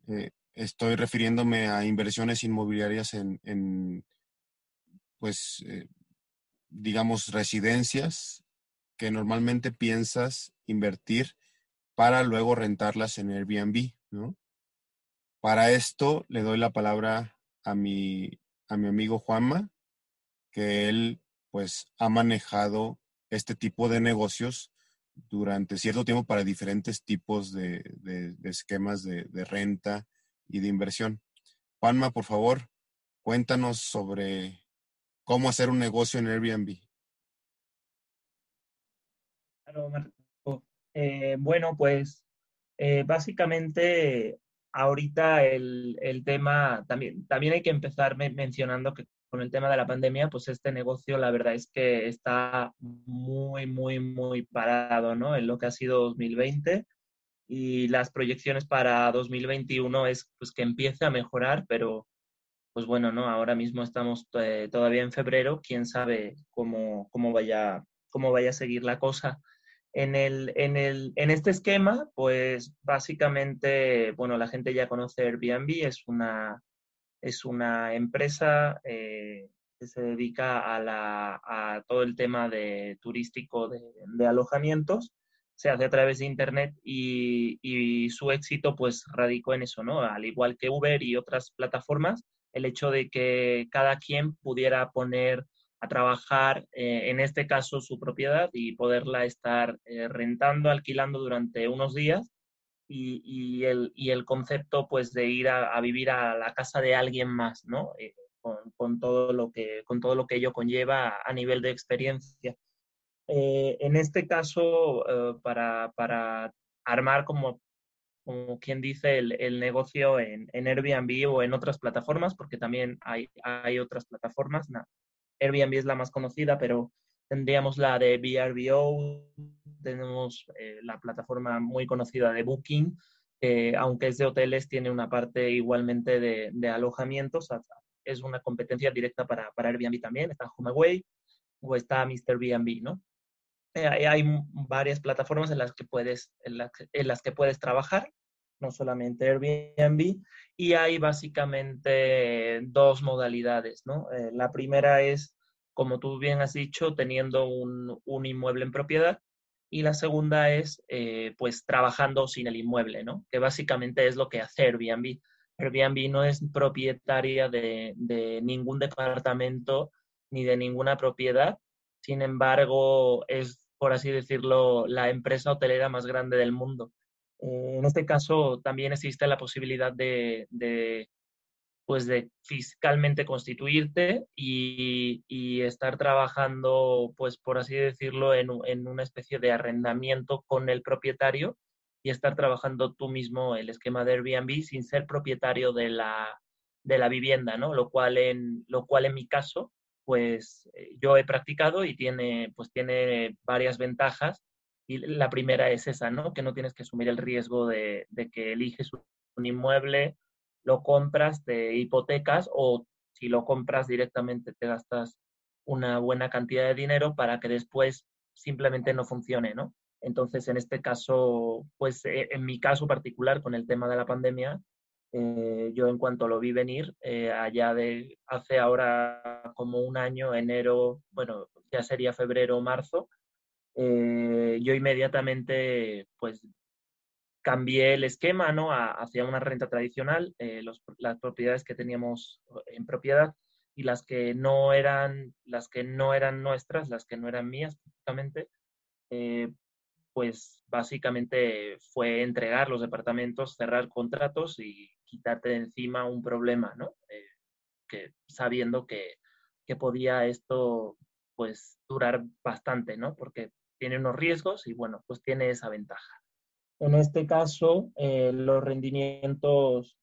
Eh, estoy refiriéndome a inversiones inmobiliarias en, pues, eh, digamos, residencias que normalmente piensas invertir para luego rentarlas en Airbnb, ¿no? Para esto le doy la palabra a mi, a mi amigo Juanma, que él pues ha manejado este tipo de negocios durante cierto tiempo para diferentes tipos de, esquemas de, renta y de inversión. Juanma, por favor, cuéntanos sobre cómo hacer un negocio en Airbnb. Eh, bueno, pues eh, básicamente ahorita el, tema, también, también hay que empezar mencionando que con el tema de la pandemia, pues este negocio la verdad es que está muy, muy, muy parado, ¿no? En lo que ha sido 2020 y las proyecciones para 2021 es pues que empiece a mejorar, pero pues bueno, ¿no? Ahora mismo estamos eh, todavía en febrero, quién sabe cómo, cómo, vaya, cómo vaya a seguir la cosa. En, el, en, el, en este esquema, pues básicamente, bueno, la gente ya conoce Airbnb, es una, es una empresa eh, que se dedica a, la, a, todo el tema de turístico de, alojamientos. Se hace a través de Internet y, y, su éxito pues radicó en eso, ¿no? Al igual que Uber y otras plataformas, el hecho de que cada quien pudiera poner a trabajar, eh, en este caso, su propiedad y poderla estar eh, rentando, alquilando durante unos días y, el, y, el, concepto pues de ir a, vivir a la casa de alguien más, ¿no? Eh, con, todo lo que, con todo lo que ello conlleva a, nivel de experiencia. En este caso, para, para, armar como, como quien dice el, el negocio en, en, Airbnb o en otras plataformas, porque también hay, hay otras plataformas. Airbnb es la más conocida, pero tendríamos la de VRBO, tenemos eh, la plataforma muy conocida de Booking, que aunque es de hoteles, tiene una parte igualmente de, de alojamientos. Es una competencia directa para, para Airbnb también. Está HomeAway o está Mr. BnB, ¿no? Eh, hay varias plataformas en las que puedes, en, las que puedes trabajar, no solamente Airbnb, y hay básicamente dos modalidades, ¿no? Eh, la primera es, como tú bien has dicho, teniendo un, un inmueble en propiedad, y la segunda es, eh, pues, trabajando sin el inmueble, ¿no? Que básicamente es lo que hace Airbnb. Airbnb no es propietaria de, ningún departamento ni de ninguna propiedad. Sin embargo, es, por así decirlo, la empresa hotelera más grande del mundo. Eh, en este caso, también existe la posibilidad de, pues de fiscalmente constituirte y, y, estar trabajando, pues por así decirlo, en, en, una especie de arrendamiento con el propietario y estar trabajando tú mismo el esquema de Airbnb sin ser propietario de la, de la vivienda, ¿no? Lo cual en, lo cual en mi caso, pues eh, yo he practicado y tiene, pues tiene varias ventajas. Y la primera es esa, ¿no? Que no tienes que asumir el riesgo de, de que eliges un inmueble lo compras, te hipotecas o si lo compras directamente te gastas una buena cantidad de dinero para que después simplemente no funcione, ¿no? Entonces, en este caso, pues eh, en mi caso particular con el tema de la pandemia, eh, yo en cuanto lo vi venir, eh, allá de hace ahora como un año, enero, bueno, ya sería febrero o marzo, yo inmediatamente pues cambié el esquema ¿no? hacia una renta tradicional, eh, las propiedades que teníamos en propiedad y las que no eran, las que no eran nuestras, las que no eran mías prácticamente, eh, pues básicamente fue entregar los departamentos, cerrar contratos y quitarte de encima un problema, ¿no? Eh, sabiendo que, que podía esto pues durar bastante, ¿no? Porque tiene unos riesgos y bueno, pues tiene esa ventaja. En este caso, eh, los rendimientos,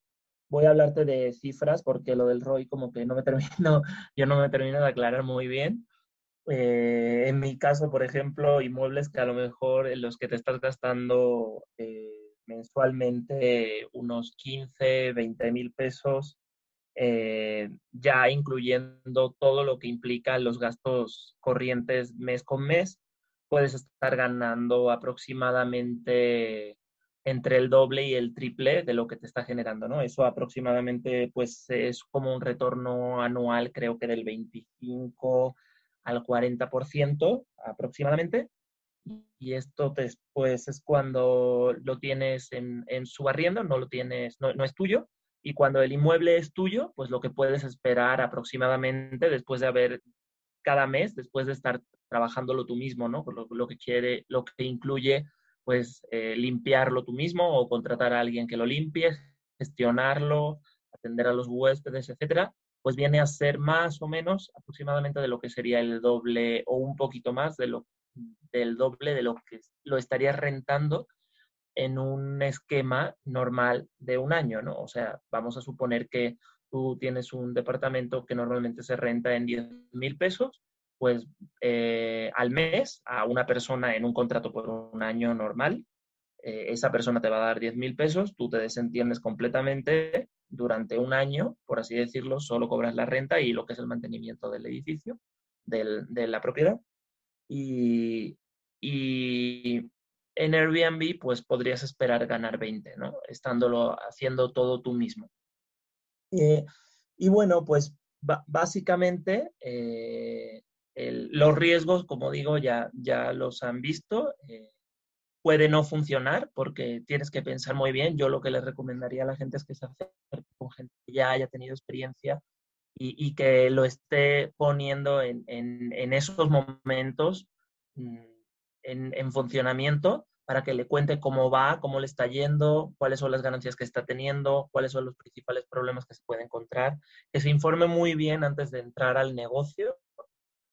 voy a hablarte de cifras porque lo del ROI como que no me <laughs> termino, yo no me termino de aclarar muy bien. Eh, en mi caso, por ejemplo, inmuebles que a lo mejor en los que te estás gastando eh, mensualmente unos 15, 20 mil pesos, ya incluyendo todo lo que implica los gastos corrientes mes con mes, puedes estar ganando aproximadamente entre el doble y el triple de lo que te está generando, ¿no? Eso aproximadamente, pues, es como un retorno anual, creo que del 25 al 40% aproximadamente. Y esto después es cuando lo tienes en, su arriendo, no lo tienes, no, no es tuyo. Y cuando el inmueble es tuyo, pues lo que puedes esperar aproximadamente después de haber cada mes, después de estar trabajándolo tú mismo, ¿no? Lo, lo que quiere, lo que incluye, pues, eh, limpiarlo tú mismo o contratar a alguien que lo limpie, gestionarlo, atender a los huéspedes, etcétera, pues viene a ser más o menos aproximadamente de lo que sería el doble o un poquito más de lo, del doble de lo que lo estarías rentando en un esquema normal de un año, ¿no? O sea, vamos a suponer que tú tienes un departamento que normalmente se renta en 10 mil pesos pues eh, al mes a una persona en un contrato por un año normal. Eh, esa persona te va a dar 10 mil pesos, tú te desentiendes completamente durante un año, por así decirlo, solo cobras la renta y lo que es el mantenimiento del edificio, de la propiedad. Y, en Airbnb, pues podrías esperar ganar 20, ¿no? Estándolo haciendo todo tú mismo. Eh, y bueno, pues básicamente los riesgos, como digo, ya, ya los han visto. Eh, puede no funcionar porque tienes que pensar muy bien. Yo lo que les recomendaría a la gente es que se acerque con gente que ya haya tenido experiencia y, que lo esté poniendo en, esos momentos mm, en, en, funcionamiento para que le cuente cómo va, cómo le está yendo, cuáles son las ganancias que está teniendo, cuáles son los principales problemas que se puede encontrar, que se informe muy bien antes de entrar al negocio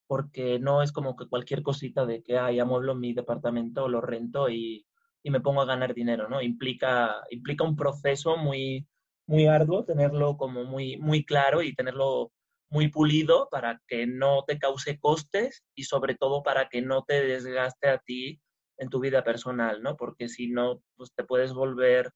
porque no es como que cualquier cosita de que, ah, ya amueblo mi departamento, lo rento y, y, me pongo a ganar dinero, ¿no? Implica, implica un proceso muy, muy arduo, tenerlo como muy, muy claro y tenerlo muy pulido para que no te cause costes y sobre todo para que no te desgaste a ti en tu vida personal, ¿no? Porque si no, pues te puedes volver,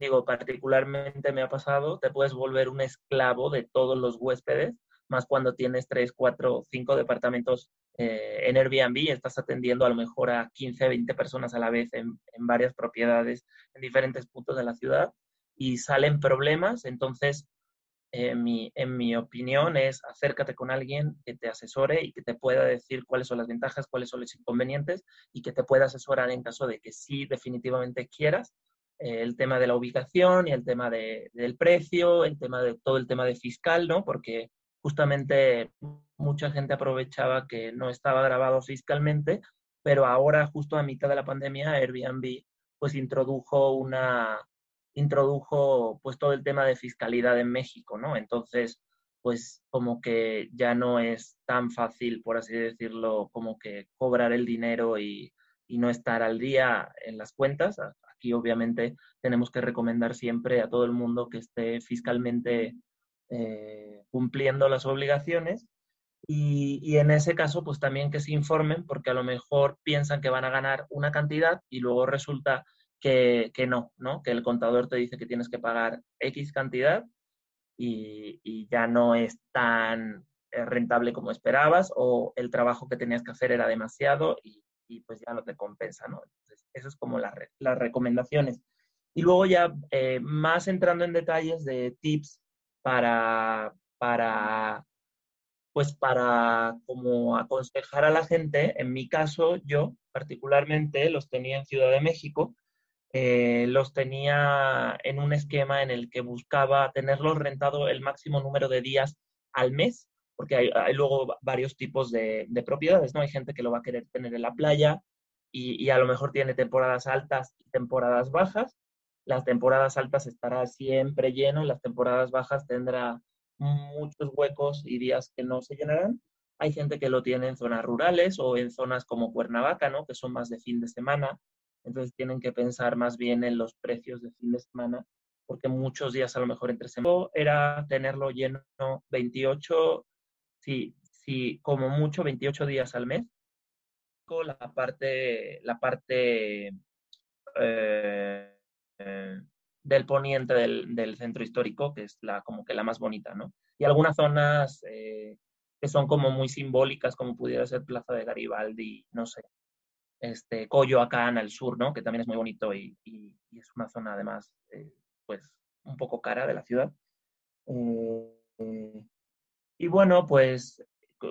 digo, particularmente me ha pasado, te puedes volver un esclavo de todos los huéspedes más cuando tienes tres, cuatro, cinco departamentos eh, en Airbnb y estás atendiendo a lo mejor a 15, 20 personas a la vez en, varias propiedades en diferentes puntos de la ciudad y salen problemas, entonces en mi, en mi opinión es acércate con alguien que te asesore y que te pueda decir cuáles son las ventajas, cuáles son los inconvenientes y que te pueda asesorar en caso de que sí definitivamente quieras eh, el tema de la ubicación y el tema de, del precio, el tema de todo el tema de fiscal, ¿no? Porque justamente mucha gente aprovechaba que no estaba grabado fiscalmente, pero ahora justo a mitad de la pandemia Airbnb pues introdujo una, introdujo pues todo el tema de fiscalidad en México, ¿no? Entonces, pues como que ya no es tan fácil, por así decirlo, como que cobrar el dinero y, y no estar al día en las cuentas. Aquí obviamente tenemos que recomendar siempre a todo el mundo que esté fiscalmente eh, cumpliendo las obligaciones y, en ese caso, pues también que se informen, porque a lo mejor piensan que van a ganar una cantidad y luego resulta que, no, ¿no? Que el contador te dice que tienes que pagar X cantidad y, ya no es tan eh, rentable como esperabas o el trabajo que tenías que hacer era demasiado y, y pues ya no te compensa, ¿no? Entonces, eso es como las recomendaciones. Y luego ya eh, más entrando en detalles de tips para, para pues para como aconsejar a la gente, en mi caso yo particularmente los tenía en Ciudad de México, eh, los tenía en un esquema en el que buscaba tenerlos rentado el máximo número de días al mes, porque hay, luego varios tipos de, propiedades, ¿no? Hay gente que lo va a querer tener en la playa y, y a lo mejor tiene temporadas altas y temporadas bajas. Las temporadas altas estará siempre lleno, las temporadas bajas tendrá muchos huecos y días que no se llenarán. Hay gente que lo tiene en zonas rurales o en zonas como Cuernavaca, ¿no? que son más de fin de semana. Entonces tienen que pensar más bien en los precios de fin de semana, porque muchos días a lo mejor entre semana era tenerlo lleno 28, sí, sí, como mucho 28 días al mes. La parte, la parte eh, eh, del poniente del, centro histórico, que es la, como que la más bonita, ¿no? Y algunas zonas eh, que son como muy simbólicas, como pudiera ser Plaza de Garibaldi, no sé, este, Coyoacán al sur, ¿no? Que también es muy bonito y, es una zona además, eh, pues, un poco cara de la ciudad. Y bueno, pues,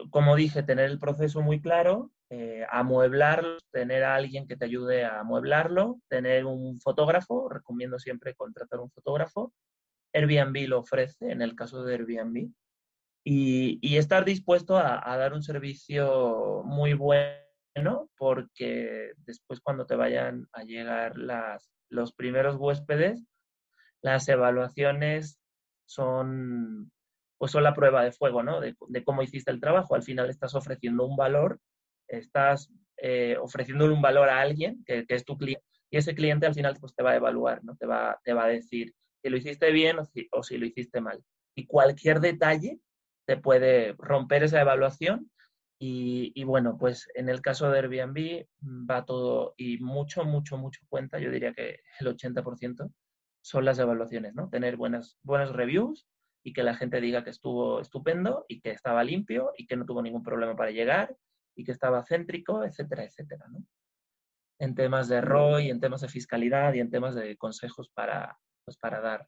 como dije, tener el proceso muy claro, eh, amueblarlo, tener a alguien que te ayude a amueblarlo, tener un fotógrafo, recomiendo siempre contratar un fotógrafo. Airbnb lo ofrece en el caso de Airbnb. Y, estar dispuesto a, dar un servicio muy bueno porque después cuando te vayan a llegar las, los primeros huéspedes, las evaluaciones son pues son la prueba de fuego, ¿no? De, cómo hiciste el trabajo. Al final estás ofreciendo un valor estás eh, ofreciéndole un valor a alguien que, es tu cliente y ese cliente al final pues, te va a evaluar, ¿no? te, va, te va a decir si lo hiciste bien o si, lo hiciste mal. Y cualquier detalle te puede romper esa evaluación y, bueno, pues en el caso de Airbnb va todo y mucho, mucho, mucho cuenta, yo diría que el 80% son las evaluaciones, ¿no? Tener buenas, buenas reviews y que la gente diga que estuvo estupendo y que estaba limpio y que no tuvo ningún problema para llegar y que estaba céntrico, etcétera, etcétera, ¿no? En temas de ROI, en temas de fiscalidad y en temas de consejos para, pues para dar,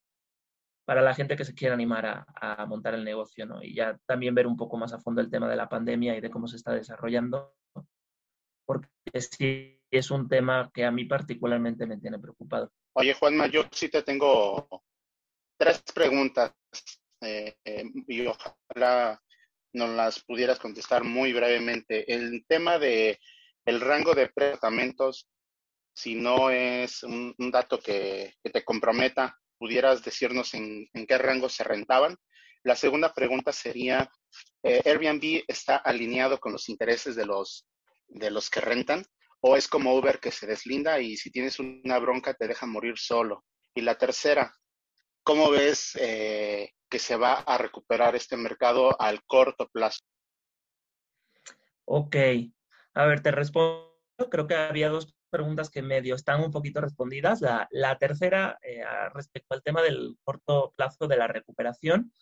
para la gente que se quiera animar a, a montar el negocio, ¿no? Y ya también ver un poco más a fondo el tema de la pandemia y de cómo se está desarrollando, porque sí es un tema que a mí particularmente me tiene preocupado. Oye, Juanma, yo sí te tengo tres preguntas eh, eh, y ojalá nos las pudieras contestar muy brevemente. El tema de el rango de departamentos, si no es un, dato que, te comprometa, pudieras decirnos en, qué rango se rentaban. La segunda pregunta sería, eh, ¿Airbnb está alineado con los intereses de los, de los que rentan? ¿O es como Uber que se deslinda y si tienes una bronca te deja morir solo? Y la tercera, ¿cómo ves eh, que se va a recuperar este mercado al corto plazo? Ok, a ver, te respondo. Creo que había dos preguntas que medio están un poquito respondidas. La, tercera, eh, respecto al tema del corto plazo de la recuperación,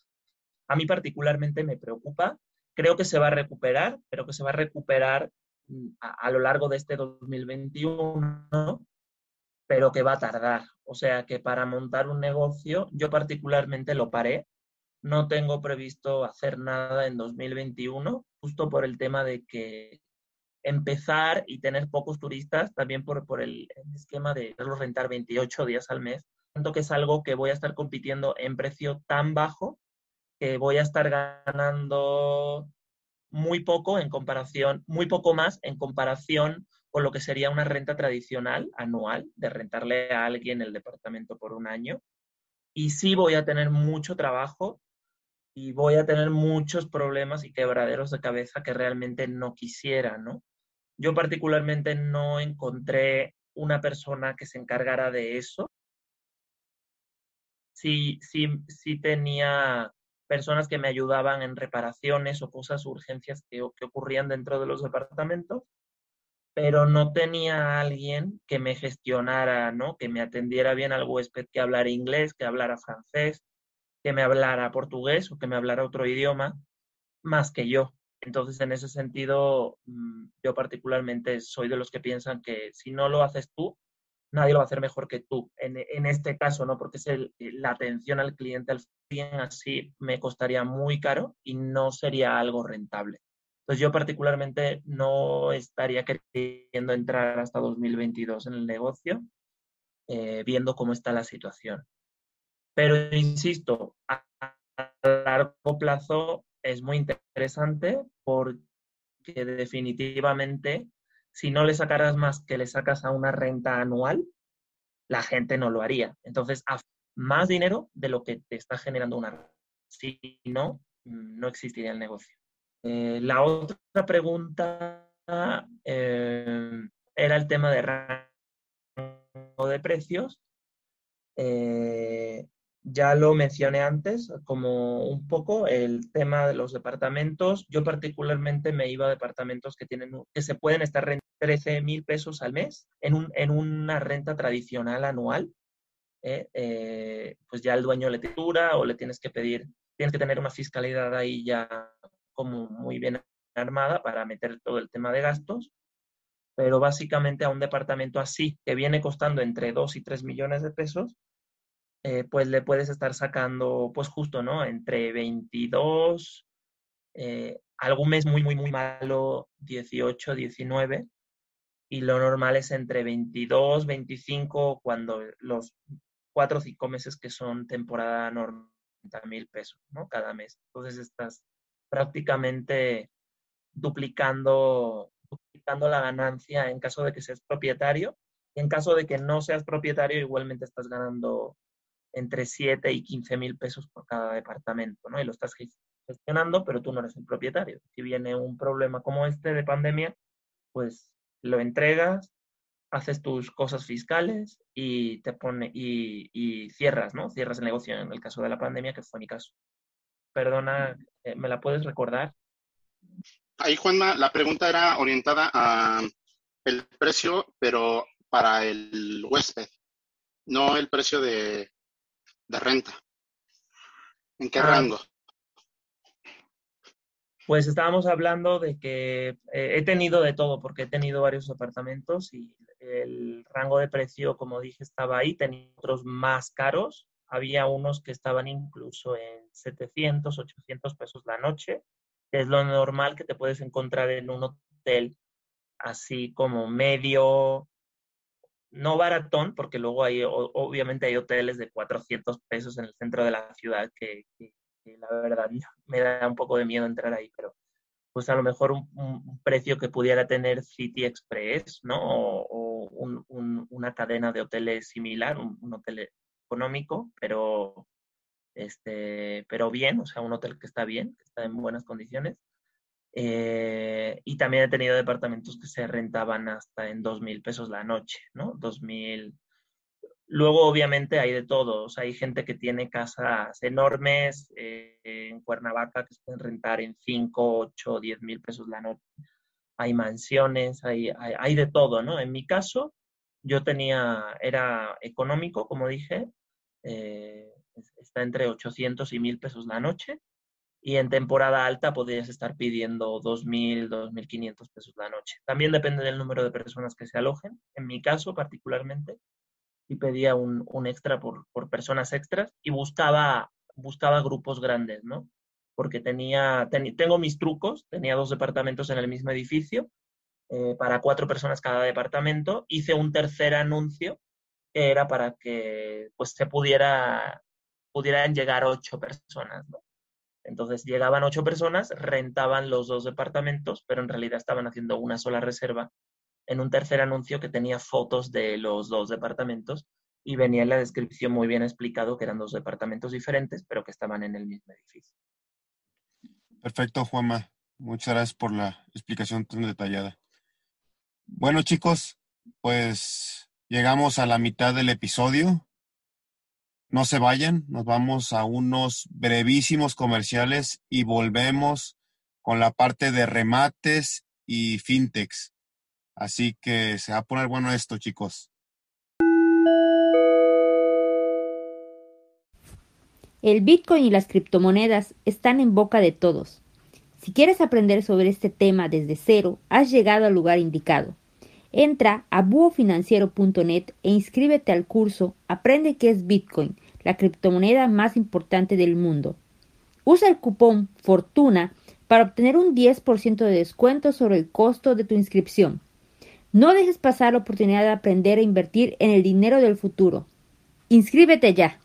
a mí particularmente me preocupa. Creo que se va a recuperar, pero que se va a recuperar mm, a, a lo largo de este 2021 pero que va a tardar. O sea que para montar un negocio, yo particularmente lo paré. No tengo previsto hacer nada en 2021, justo por el tema de que empezar y tener pocos turistas, también por, por el, esquema de rentar 28 días al mes, tanto que es algo que voy a estar compitiendo en precio tan bajo que voy a estar ganando muy poco en comparación, muy poco más en comparación con lo que sería una renta tradicional anual, de rentarle a alguien el departamento por un año. Y sí voy a tener mucho trabajo y voy a tener muchos problemas y quebraderos de cabeza que realmente no quisiera, ¿no? Yo particularmente no encontré una persona que se encargara de eso. Sí, sí, sí tenía personas que me ayudaban en reparaciones o cosas, urgencias que, que ocurrían dentro de los departamentos, pero no tenía alguien que me gestionara, ¿no? Que me atendiera bien al huésped, que hablara inglés, que hablara francés, que me hablara portugués o que me hablara otro idioma más que yo. Entonces, en ese sentido, mm, yo particularmente soy de los que piensan que si no lo haces tú, nadie lo va a hacer mejor que tú. En, este caso, ¿no? Porque es la atención al cliente al bien así me costaría muy caro y no sería algo rentable. Entonces, yo particularmente no estaría queriendo entrar hasta 2022 en el negocio, eh, viendo cómo está la situación. Pero, insisto, a largo plazo es muy interesante porque definitivamente si no le sacaras más que le sacas a una renta anual, la gente no lo haría. Entonces, más dinero de lo que te está generando una renta. Si no, no existiría el negocio. Eh, la otra pregunta eh, era el tema de rango de precios. Eh, ya lo mencioné antes, como un poco el tema de los departamentos. Yo particularmente me iba a departamentos que, tienen, que se pueden estar rentando 13 mil pesos al mes en, un, en una renta tradicional anual. pues ya el dueño le titula o le tienes que pedir, tienes que tener una fiscalidad ahí ya como muy bien armada para meter todo el tema de gastos. Pero básicamente a un departamento así, que viene costando entre 2 y 3 millones de pesos, eh, pues le puedes estar sacando, pues justo, ¿no? Entre 22, eh, algún mes muy, muy, muy malo, 18, 19, y lo normal es entre 22, 25, cuando los cuatro o cinco meses que son temporada normal, mil pesos, ¿no? Cada mes. Entonces estás prácticamente duplicando, duplicando la ganancia en caso de que seas propietario. Y en caso de que no seas propietario, igualmente estás ganando entre 7 y 15 mil pesos por cada departamento, ¿no? Y lo estás gestionando, pero tú no eres el propietario. Si viene un problema como este de pandemia, pues lo entregas, haces tus cosas fiscales y te pone y, cierras, ¿no? Cierras el negocio en el caso de la pandemia, que fue mi caso. Perdona, eh, ¿me la puedes recordar? Ahí, Juanma, la pregunta era orientada a el precio, pero para el huésped, no el precio de, de renta? ¿En qué ah. rango? Pues estábamos hablando de que eh, he tenido de todo, porque he tenido varios apartamentos y el rango de precio, como dije, estaba ahí. Tenía otros más caros. Había unos que estaban incluso en 700, 800 pesos la noche, que es lo normal que te puedes encontrar en un hotel así como medio, no baratón, porque luego hay, obviamente hay hoteles de 400 pesos en el centro de la ciudad que, la verdad <laughs> me da un poco de miedo entrar ahí, pero pues a lo mejor un, precio que pudiera tener City Express, ¿no? O, una cadena de hoteles similar, un, hotel económico, pero, este, pero bien, o sea, un hotel que está bien, que está en buenas condiciones. Eh, y también he tenido departamentos que se rentaban hasta en dos mil pesos la noche, ¿no? Dos mil. Luego, obviamente, hay de todos. hay gente que tiene casas enormes eh, en Cuernavaca que se pueden rentar en 5, 8, 10 mil pesos la noche. Hay mansiones, hay, hay, de todo, ¿no? En mi caso, yo tenía, era económico, como dije, eh, está entre 800 y 1000 pesos la noche y en temporada alta podrías estar pidiendo 2.000, 2.500 pesos la noche. También depende del número de personas que se alojen. En mi caso, particularmente, y pedía un, un extra por, por, personas extras y buscaba, buscaba grupos grandes, ¿no? Porque tenía, tengo mis trucos, tenía dos departamentos en el mismo edificio, eh, para cuatro personas cada departamento. Hice un tercer anuncio que era para que pues, se pudiera, pudieran llegar ocho personas, ¿no? Entonces llegaban ocho personas, rentaban los dos departamentos, pero en realidad estaban haciendo una sola reserva en un tercer anuncio que tenía fotos de los dos departamentos y venía en la descripción muy bien explicado que eran dos departamentos diferentes, pero que estaban en el mismo edificio. Perfecto, Juanma. Muchas gracias por la explicación tan detallada. Bueno, chicos, pues llegamos a la mitad del episodio. No se vayan, nos vamos a unos brevísimos comerciales y volvemos con la parte de remates y fintechs. Así que se va a poner bueno esto, chicos. El Bitcoin y las criptomonedas están en boca de todos. Si quieres aprender sobre este tema desde cero, has llegado al lugar indicado. Entra a buofinanciero.net e inscríbete al curso Aprende qué es Bitcoin, la criptomoneda más importante del mundo. Usa el cupón FORTUNA para obtener un 10% de descuento sobre el costo de tu inscripción. No dejes pasar la oportunidad de aprender a invertir en el dinero del futuro. Inscríbete ya.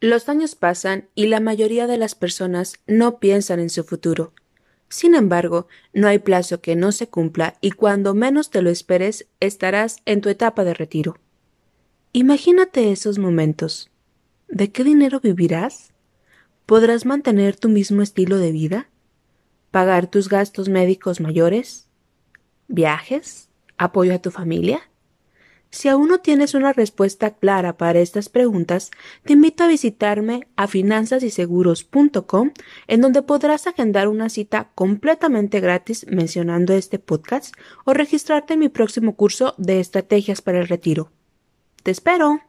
Los años pasan y la mayoría de las personas no piensan en su futuro. Sin embargo, no hay plazo que no se cumpla y cuando menos te lo esperes estarás en tu etapa de retiro. Imagínate esos momentos. ¿De qué dinero vivirás? ¿Podrás mantener tu mismo estilo de vida? pagar tus gastos médicos mayores, viajes, apoyo a tu familia? Si aún no tienes una respuesta clara para estas preguntas, te invito a visitarme a finanzasyseguros.com, en donde podrás agendar una cita completamente gratis mencionando este podcast o registrarte en mi próximo curso de estrategias para el retiro. ¡Te espero!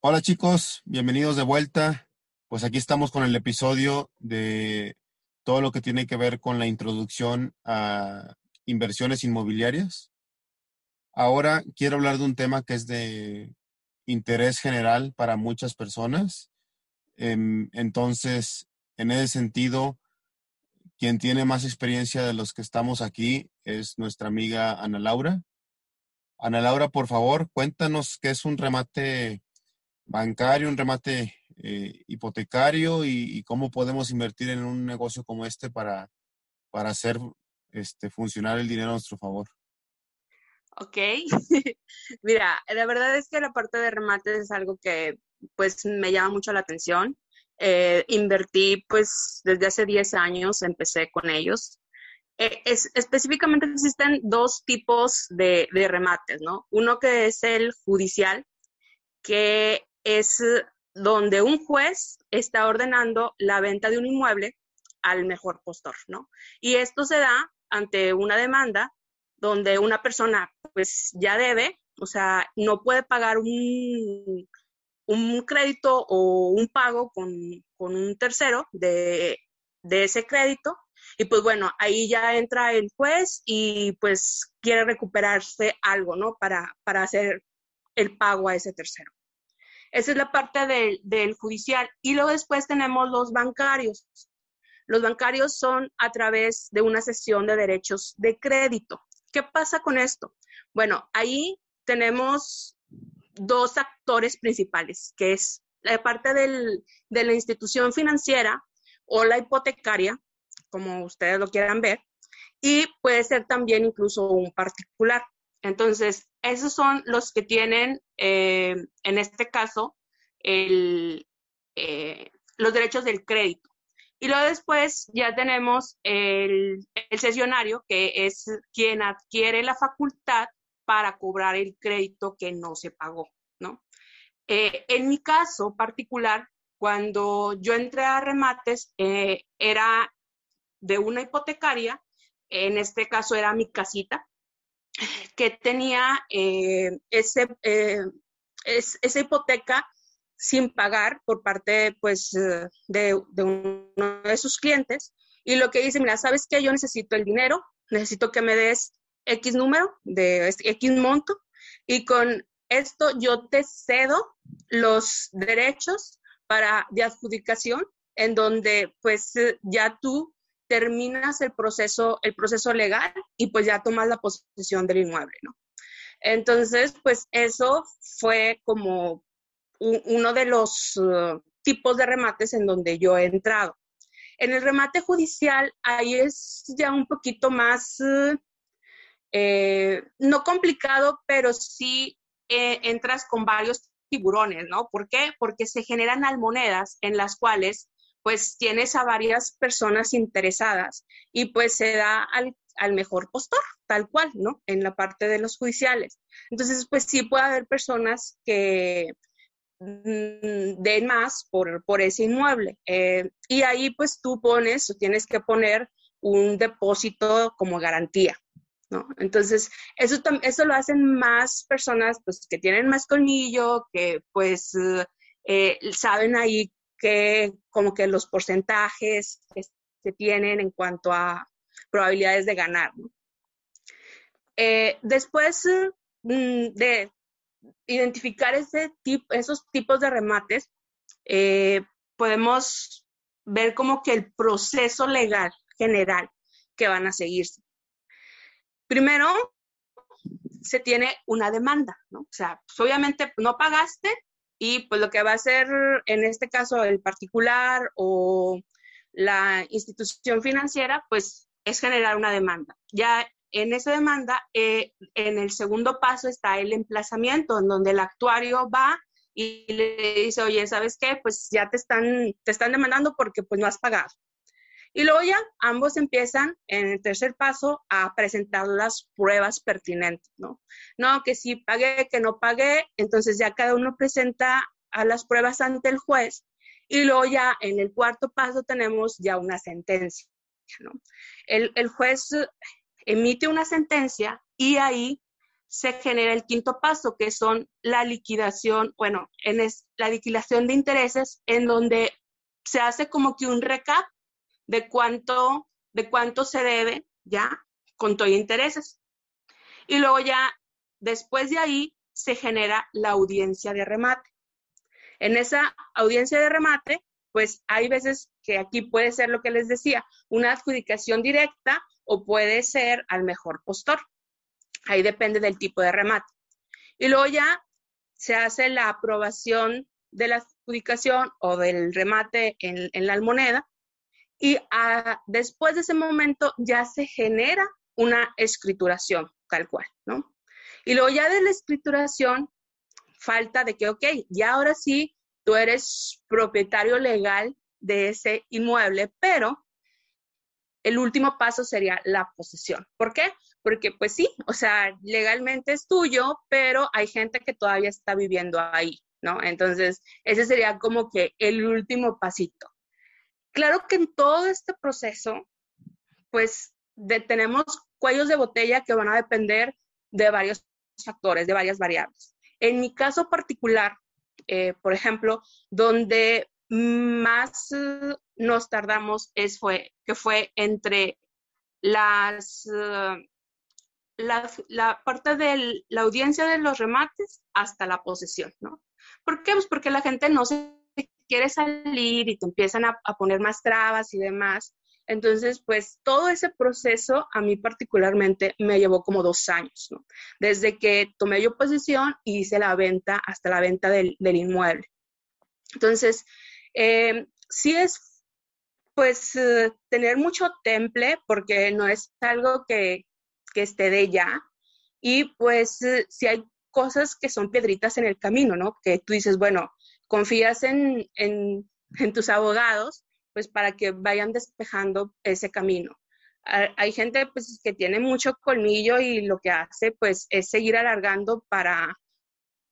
Hola chicos, bienvenidos de vuelta. Pues aquí estamos con el episodio de todo lo que tiene que ver con la introducción a inversiones inmobiliarias. Ahora quiero hablar de un tema que es de interés general para muchas personas. Em, entonces, en ese sentido, quien tiene más experiencia de los que estamos aquí es nuestra amiga Ana Laura. Ana Laura, por favor, cuéntanos qué es un remate bancario, un remate eh, hipotecario y, cómo podemos invertir en un negocio como este para, para hacer este, funcionar el dinero a nuestro favor. Ok, <laughs> mira, la verdad es que la parte de remates es algo que pues me llama mucho la atención. Eh, invertí pues desde hace 10 años, empecé con ellos. Eh, es, específicamente existen dos tipos de, de, remates, ¿no? Uno que es el judicial, que es donde un juez está ordenando la venta de un inmueble al mejor postor, ¿no? Y esto se da ante una demanda donde una persona pues ya debe, o sea, no puede pagar un, un crédito o un pago con, un tercero de, de, ese crédito. Y pues bueno, ahí ya entra el juez y pues quiere recuperarse algo, ¿no? Para, para hacer el pago a ese tercero. Esa es la parte del, judicial. Y luego después tenemos los bancarios. Los bancarios son a través de una sesión de derechos de crédito. ¿Qué pasa con esto? Bueno, ahí tenemos dos actores principales, que es la parte de la institución financiera o la hipotecaria, como ustedes lo quieran ver, y puede ser también incluso un particular. Entonces, esos son los que tienen, eh, en este caso, eh, los derechos del crédito. Y luego después ya tenemos el, el sesionario, que es quien adquiere la facultad para cobrar el crédito que no se pagó, ¿no? Eh, en mi caso particular, cuando yo entré a remates, era de una hipotecaria, en este caso era mi casita, que tenía eh, ese, eh, esa hipoteca sin pagar por parte pues, eh, de, uno de sus clientes. Y lo que dice, mira, ¿sabes qué? Yo necesito el dinero, necesito que me des X número de X monto y con esto yo te cedo los derechos para de adjudicación en donde pues ya tú terminas el proceso, el proceso legal y pues ya tomas la posesión del inmueble, ¿no? Entonces, pues eso fue como uno de los uh, tipos de remates en donde yo he entrado. En el remate judicial, ahí es ya un poquito más, uh, eh, no complicado, pero sí eh, entras con varios tiburones, ¿no? ¿Por qué? Porque se generan almonedas en las cuales pues tienes a varias personas interesadas y pues se da al, mejor postor, tal cual, ¿no? En la parte de los judiciales. Entonces, pues sí puede haber personas que mm, den más por, por ese inmueble. Eh, y ahí pues tú pones o tienes que poner un depósito como garantía. ¿No? Entonces, eso, eso lo hacen más personas pues, que tienen más colmillo, que pues eh, saben ahí que como que los porcentajes que se tienen en cuanto a probabilidades de ganar. Eh, después mm, de identificar ese esos tipos de remates, eh, podemos ver como que el proceso legal general que van a seguirse. Primero, se tiene una demanda, ¿no? O sea, pues, obviamente no pagaste, y pues lo que va a hacer en este caso el particular o la institución financiera, pues es generar una demanda. Ya en esa demanda, eh, en el segundo paso está el emplazamiento, en donde el actuario va y le dice, oye, ¿sabes qué? Pues ya te están, te están demandando porque pues no has pagado. Y luego ya ambos empiezan en el tercer paso a presentar las pruebas pertinentes, ¿no? No, que si pagué, que no pagué, entonces ya cada uno presenta a las pruebas ante el juez y luego ya en el cuarto paso tenemos ya una sentencia, ¿no? El, el juez emite una sentencia y ahí se genera el quinto paso, que son la liquidación, bueno, en es, la liquidación de intereses, en donde se hace como que un recap de cuánto, de cuánto se debe ya con todo intereses. Y luego ya, después de ahí, se genera la audiencia de remate. En esa audiencia de remate, pues hay veces que aquí puede ser lo que les decía, una adjudicación directa o puede ser al mejor postor. Ahí depende del tipo de remate. Y luego ya se hace la aprobación de la adjudicación o del remate en, en la almoneda y ah, después de ese momento ya se genera una escrituración, tal cual, ¿no? Y luego ya de la escrituración, falta de que, ok, ya ahora sí, tú eres propietario legal de ese inmueble, pero el último paso sería la posesión. ¿Por qué? Porque pues sí, o sea, legalmente es tuyo, pero hay gente que todavía está viviendo ahí, ¿no? Entonces, ese sería como que el último pasito. Claro que en todo este proceso, pues tenemos cuellos de botella que van a depender de varios factores, de varias variables. En mi caso particular, eh, por ejemplo, donde más eh, nos tardamos es fue, que fue entre las, eh, la, parte de la audiencia de los remates hasta la posesión, ¿no? ¿Por qué? Pues porque la gente no se quieres salir y te empiezan a, poner más trabas y demás. Entonces, pues todo ese proceso a mí particularmente me llevó como dos años, ¿no? Desde que tomé yo posesión y hice la venta hasta la venta del, inmueble. Entonces, eh, sí es, pues, eh, tener mucho temple porque no es algo que, que esté de ya. Y pues, eh, si hay cosas que son piedritas en el camino, ¿no? Que tú dices, bueno, confías en, tus abogados, pues para que vayan despejando ese camino. Hay gente pues, que tiene mucho colmillo y lo que hace pues es seguir alargando para,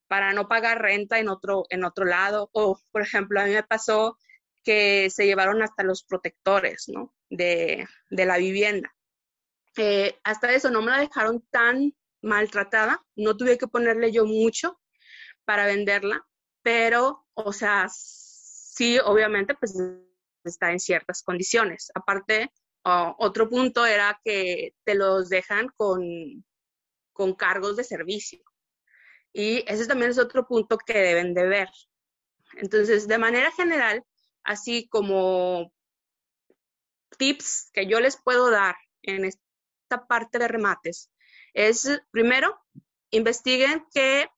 para no pagar renta en otro, en otro lado. O, por ejemplo, a mí me pasó que se llevaron hasta los protectores ¿no? de, la vivienda. Eh, hasta eso no me la dejaron tan maltratada, no tuve que ponerle yo mucho para venderla, pero, o sea, sí, obviamente, pues está en ciertas condiciones. Aparte, otro punto era que te los dejan con, con cargos de servicio. Y ese también es otro punto que deben de ver. Entonces, de manera general, así como tips que yo les puedo dar en esta parte de remates, es primero, investiguen que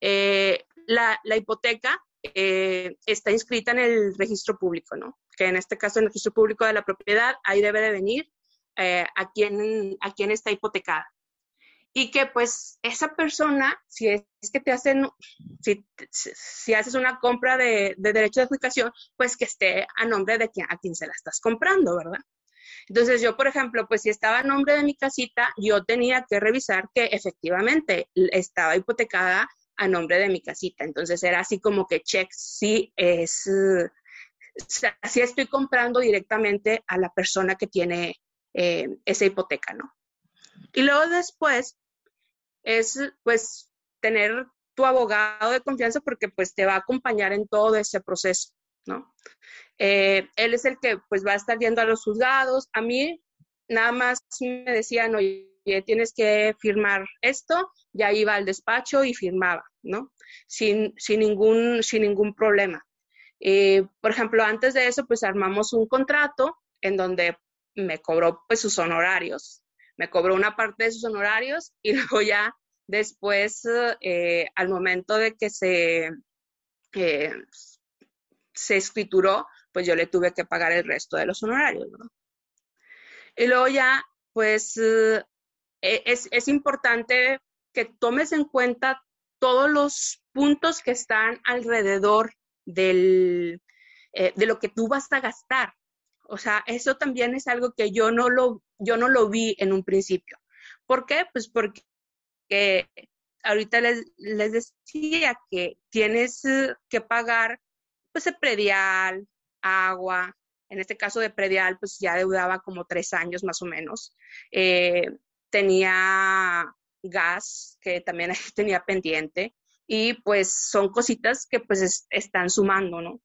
eh, la, hipoteca eh, está inscrita en el registro público, ¿no? Que en este caso, en el registro público de la propiedad, ahí debe de venir eh, a, quién, a quién está hipotecada. Y que pues esa persona, si es que te hacen, si, si haces una compra de, de, derecho de adjudicación, pues que esté a nombre de quien, a quien se la estás comprando, ¿verdad? Entonces yo, por ejemplo, pues si estaba a nombre de mi casita, yo tenía que revisar que efectivamente estaba hipotecada a nombre de mi casita. Entonces era así como que check si es, si estoy comprando directamente a la persona que tiene eh, esa hipoteca, ¿no? Y luego después es pues tener tu abogado de confianza porque pues te va a acompañar en todo ese proceso, ¿no? Eh, él es el que pues va a estar yendo a los juzgados. A mí nada más me decían, oye, tienes que firmar esto, ya iba al despacho y firmaba, ¿no? Sin, sin, ningún, sin ningún problema. Eh, por ejemplo, antes de eso, pues armamos un contrato en donde me cobró pues sus honorarios, me cobró una parte de sus honorarios y <laughs> luego ya después, eh, al momento de que se, eh, se escrituró, pues yo le tuve que pagar el resto de los honorarios, ¿no? Y luego ya, pues es, es importante que tomes en cuenta todos los puntos que están alrededor del, de lo que tú vas a gastar. O sea, eso también es algo que yo no lo, yo no lo vi en un principio. ¿Por qué? Pues porque ahorita les, les decía que tienes eh, que pagar pues el predial, agua, en este caso de predial pues ya deudaba como tres años más o menos. Eh, tenía gas que también <laughs> tenía pendiente y pues son cositas que pues están sumando, ¿no?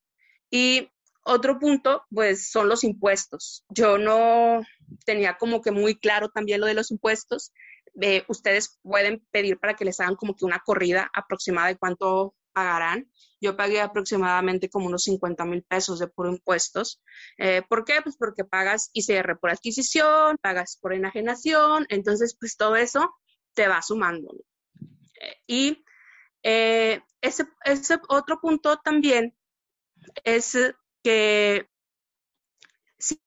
Y otro punto, pues, son los impuestos. Yo no tenía como que muy claro también lo de los impuestos. Eh, ustedes pueden pedir para que les hagan como que una corrida aproximada de cuánto pagarán. Yo pagué aproximadamente como unos 50 mil pesos de puro impuestos. Eh, ¿Por qué? Pues porque pagas ICR por adquisición, pagas por enajenación, entonces pues todo eso te va sumando. Eh, y ese, ese otro punto también es que si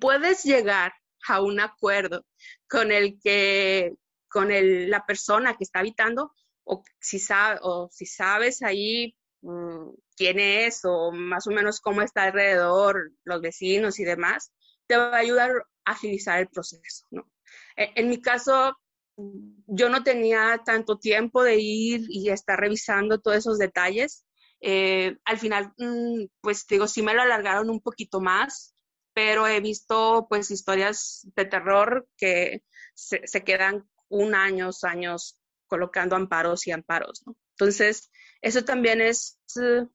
puedes llegar a un acuerdo con el que, con el, la persona que está habitando, o si, sabe, o si sabes ahí mm, quién es o más o menos cómo está alrededor, los vecinos y demás, te va a ayudar a agilizar el proceso, ¿no? En, en mi caso, yo no tenía tanto tiempo de ir y estar revisando todos esos detalles. Eh, al final, mm, pues digo, sí me lo alargaron un poquito más, pero he visto pues historias de terror que se, quedan un año, años colocando amparos y amparos, ¿no? Entonces, eso también es eh,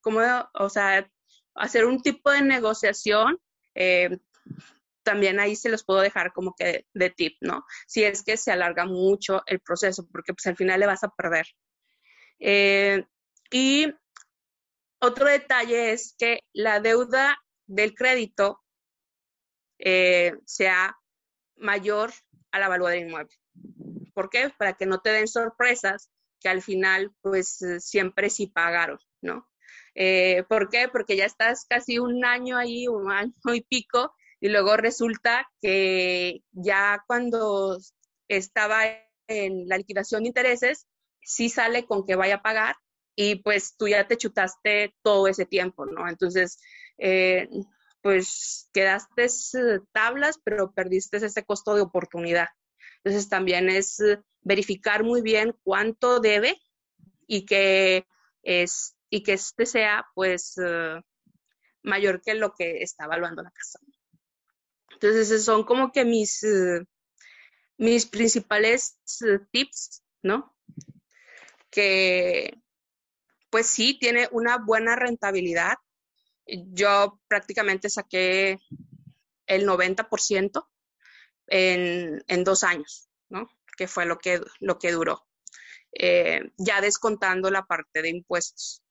como, o sea, hacer un tipo de negociación, eh, también ahí se los puedo dejar como que de tip, ¿no? Si es que se alarga mucho el proceso, porque pues al final le vas a perder. Y otro detalle es que la deuda del crédito eh, sea mayor a la valor del inmueble. ¿Por qué? Para que no te den sorpresas que al final pues eh, siempre sí pagaron, ¿no? Eh, ¿Por qué? Porque ya estás casi un año ahí, un año y pico, y luego resulta que ya cuando estaba en la liquidación de intereses, sí sale con que vaya a pagar y pues tú ya te chutaste todo ese tiempo, ¿no? Entonces, eh, pues quedaste eh, tablas, pero perdiste ese costo de oportunidad. Entonces, también es eh, verificar muy bien cuánto debe y que, es, y que este sea, pues, mayor que lo que está evaluando la casa. Entonces, esos son como que mis, mis principales tips, ¿no? Que, pues sí, tiene una buena rentabilidad. Yo prácticamente saqué el 90% en, en dos años, ¿no? Que fue lo que, lo que duró, eh, ya descontando la parte de impuestos.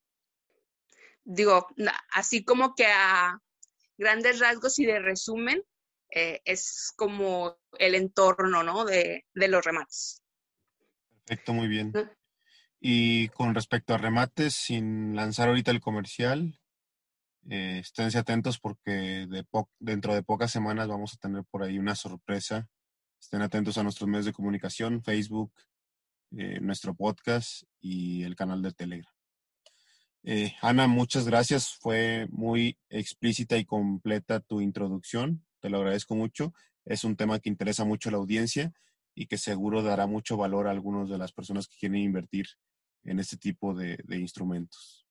Digo, así como que a grandes rasgos y de resumen, eh, es como el entorno, ¿no? De, de los remates. Perfecto, muy bien. Y con respecto a remates, sin lanzar ahorita el comercial, eh, esténse atentos porque de dentro de pocas semanas vamos a tener por ahí una sorpresa. Estén atentos a nuestros medios de comunicación, Facebook, eh, nuestro podcast y el canal de Telegram. Eh, Ana, muchas gracias. Fue muy explícita y completa tu introducción. Te lo agradezco mucho. Es un tema que interesa mucho a la audiencia y que seguro dará mucho valor a algunas de las personas que quieren invertir en este tipo de, instrumentos.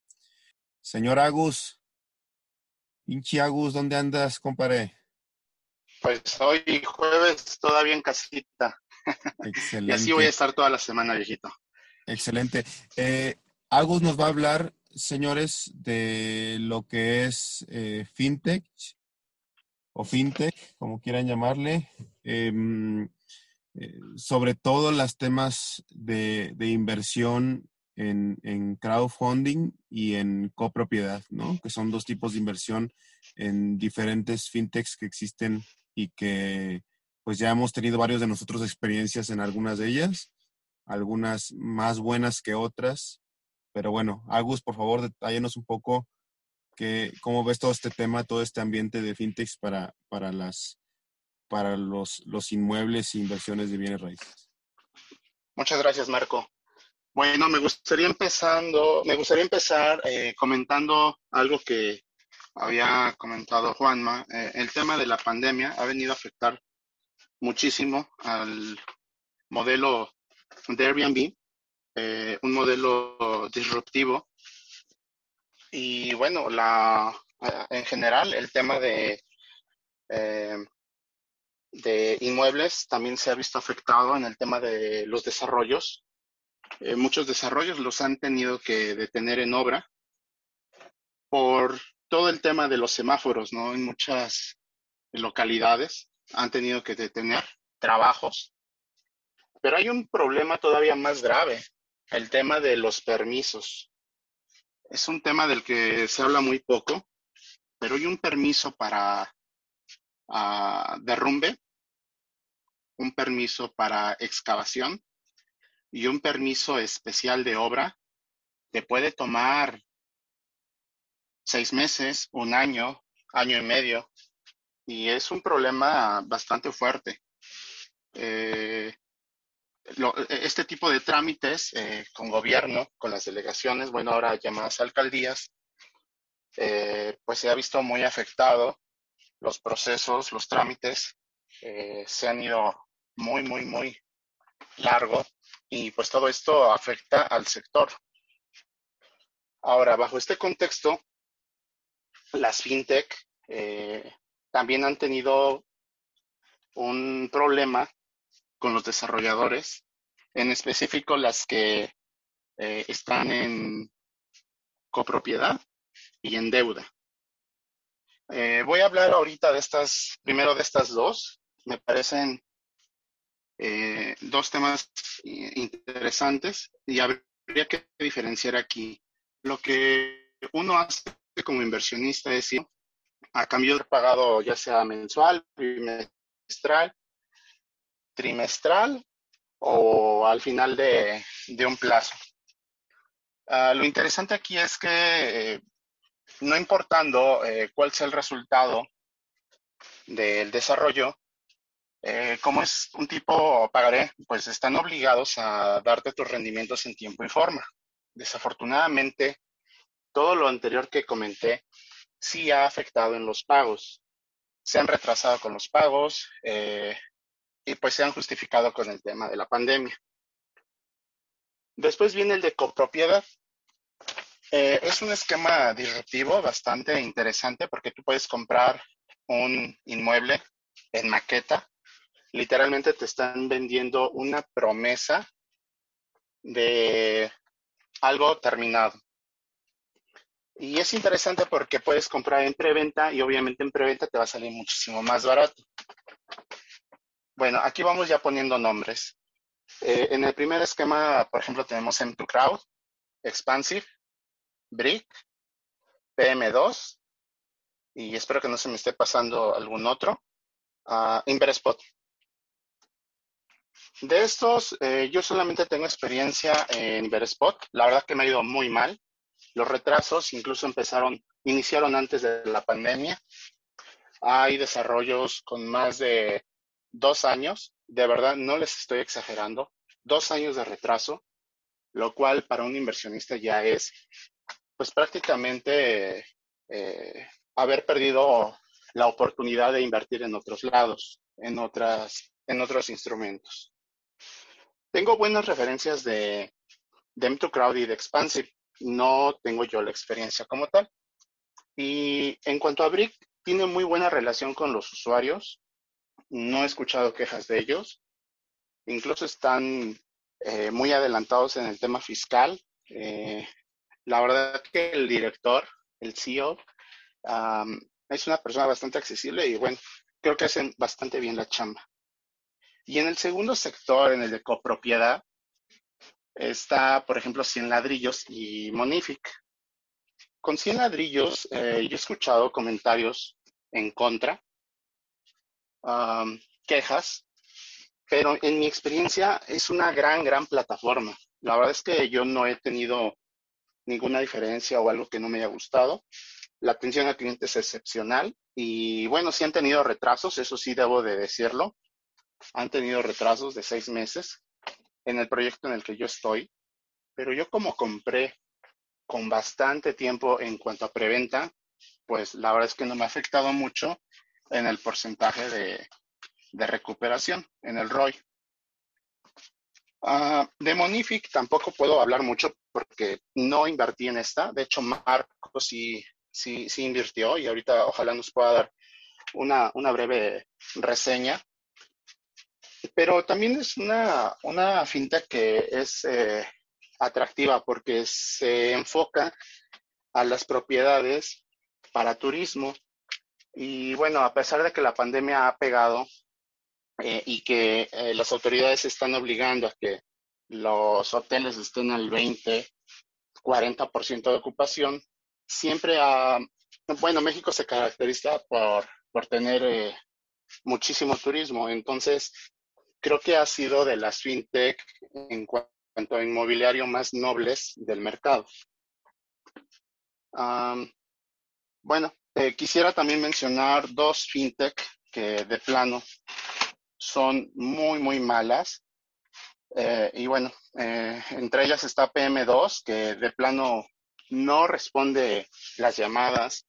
Señor Agus, pinche Agus, ¿dónde andas, compadre? Pues hoy jueves todavía en casita. Excelente. y así voy a estar toda la semana, viejito. Excelente. Eh, Agus nos va a hablar, señores, de lo que es eh, fintech o fintech, como quieran llamarle. Em, eh, sobre todo los temas de, inversión en, crowdfunding y en copropiedad, ¿no? Que son dos tipos de inversión en diferentes fintechs que existen y que pues ya hemos tenido varios de nosotros experiencias en algunas de ellas, algunas más buenas que otras. Pero bueno, Agus, por favor, detállanos un poco que, cómo ves todo este tema, todo este ambiente de fintechs para, para, las, para los, los inmuebles e inversiones de bienes raíces. Muchas gracias, Marco. Bueno, me gustaría empezando, me gustaría empezar eh, comentando algo que había comentado Juanma. Eh, el tema de la pandemia ha venido a afectar muchísimo al modelo de Airbnb, eh, un modelo disruptivo. Y bueno, la, en general el tema de, de inmuebles también se ha visto afectado en el tema de los desarrollos eh, muchos desarrollos los han tenido que detener en obra por todo el tema de los semáforos, ¿no? En muchas localidades han tenido que detener trabajos. Pero hay un problema todavía más grave, el tema de los permisos. Es un tema del que se habla muy poco, pero hay un permiso para ah, derrumbe, un permiso para excavación y un permiso especial de obra te puede tomar seis meses, un año, año y medio, y es un problema bastante fuerte. Eh, este tipo de trámites eh, con gobierno, con las delegaciones, bueno, ahora llamadas alcaldías, eh, pues se ha visto muy afectado. Los procesos, los trámites se han ido muy, muy, muy largo y pues todo esto afecta al sector. Ahora, bajo este contexto, las fintech eh, también han tenido un problema con los desarrolladores, en específico las que eh, están en copropiedad y en deuda. Eh, voy a hablar ahorita de estas, primero de estas dos. Me parecen eh, dos temas interesantes y habría que diferenciar aquí. Lo que uno hace como inversionista es ir a cambio de pagado ya sea mensual, trimestral, trimestral o al final de, un plazo. Ah, lo interesante aquí es que eh, no importando eh, cuál sea el resultado del desarrollo, eh, como es un tipo pagaré, pues están obligados a darte tus rendimientos en tiempo y forma. Desafortunadamente, todo lo anterior que comenté sí ha afectado en los pagos. Se han retrasado con los pagos y pues se han justificado con el tema de la pandemia. Después viene el de copropiedad. Eh, es un esquema disruptivo bastante interesante porque tú puedes comprar un inmueble en maqueta literalmente te están vendiendo una promesa de algo terminado. Y es interesante porque puedes comprar en preventa y obviamente en preventa te va a salir muchísimo más barato. Bueno, aquí vamos ya poniendo nombres. Eh, en el primer esquema, por ejemplo, tenemos M2 Crowd, Expansive, Brick, PM2 y espero que no se me esté pasando algún otro. Uh, Inverspot. De estos, eh, yo solamente tengo experiencia en Verespot. La verdad que me ha ido muy mal. Los retrasos incluso empezaron, iniciaron antes de la pandemia. Hay desarrollos con más de dos años. De verdad, no les estoy exagerando. Dos años de retraso, lo cual para un inversionista ya es, pues prácticamente eh, haber perdido la oportunidad de invertir en otros lados, en, otras, en otros instrumentos. Tengo buenas referencias de, de M2 Crowd y de Expansive. No tengo yo la experiencia como tal. Y en cuanto a Brick, tiene muy buena relación con los usuarios. No he escuchado quejas de ellos. Incluso están eh, muy adelantados en el tema fiscal. Eh, la verdad que el director, el CEO, es una persona bastante accesible y bueno, creo que hacen bastante bien la chamba. Y en el segundo sector, en el de copropiedad, está, por ejemplo, Cien Ladrillos y Monific. Con Cien Ladrillos, eh, yo he escuchado comentarios en contra, quejas, pero en mi experiencia es una gran, gran plataforma. La verdad es que yo no he tenido ninguna diferencia o algo que no me haya gustado. La atención al cliente es excepcional y bueno, sí han tenido retrasos, eso sí debo de decirlo han tenido retrasos de seis meses en el proyecto en el que yo estoy, pero yo como compré con bastante tiempo en cuanto a preventa, pues la verdad es que no me ha afectado mucho en el porcentaje de, recuperación, en el ROI. Ah, de Monific tampoco puedo hablar mucho porque no invertí en esta. De hecho, Marco sí, sí, sí invirtió y ahorita ojalá nos pueda dar una, una breve reseña pero también es una, una fintech que es eh, atractiva porque se enfoca a las propiedades para turismo. Y bueno, a pesar de que la pandemia ha pegado eh, y que eh, las autoridades están obligando a que los hoteles estén al 20, 40% de ocupación, siempre ha, bueno, México se caracteriza por, por tener muchísimo turismo. Entonces, creo que ha sido de las fintech en cuanto a inmobiliario más nobles del mercado. bueno, eh, quisiera también mencionar dos fintech que de plano son muy, muy malas. Eh, y bueno, eh, entre ellas está PM2, que de plano no responde las llamadas,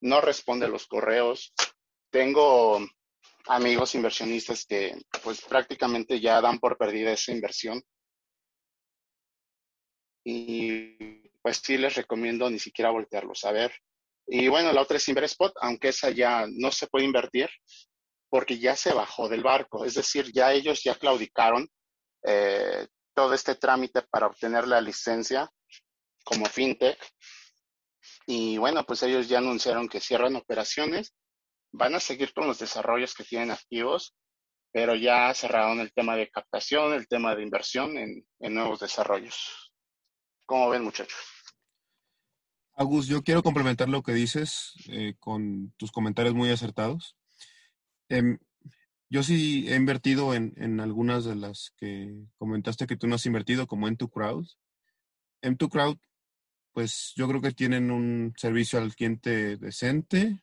no responde los correos. Tengo amigos inversionistas que pues prácticamente ya dan por perdida esa inversión. Y pues sí les recomiendo ni siquiera voltearlos a ver. Y bueno, la otra es Inverspot, aunque esa ya no se puede invertir porque ya se bajó del barco. Es decir, ya ellos ya claudicaron eh, todo este trámite para obtener la licencia como fintech. Y bueno, pues ellos ya anunciaron que cierran operaciones van a seguir con los desarrollos que tienen activos, pero ya cerraron el tema de captación, el tema de inversión en, nuevos desarrollos. ¿Cómo ven, muchachos? Agus, yo quiero complementar lo que dices eh, con tus comentarios muy acertados. Em, yo sí he invertido en, algunas de las que comentaste que tú no has invertido, como M2 Crowd. M2 Crowd, pues yo creo que tienen un servicio al cliente decente,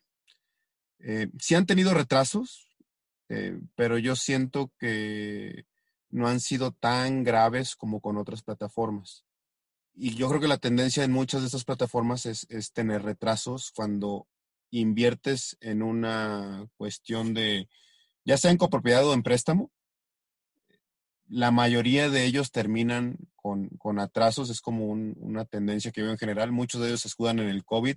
eh, sí han tenido retrasos, eh, pero yo siento que no han sido tan graves como con otras plataformas. Y yo creo que la tendencia en muchas de estas plataformas es, tener retrasos cuando inviertes en una cuestión de, ya sea en copropiedad o en préstamo, la mayoría de ellos terminan con, atrasos, es como una tendencia que veo en general, muchos de ellos se escudan en el COVID.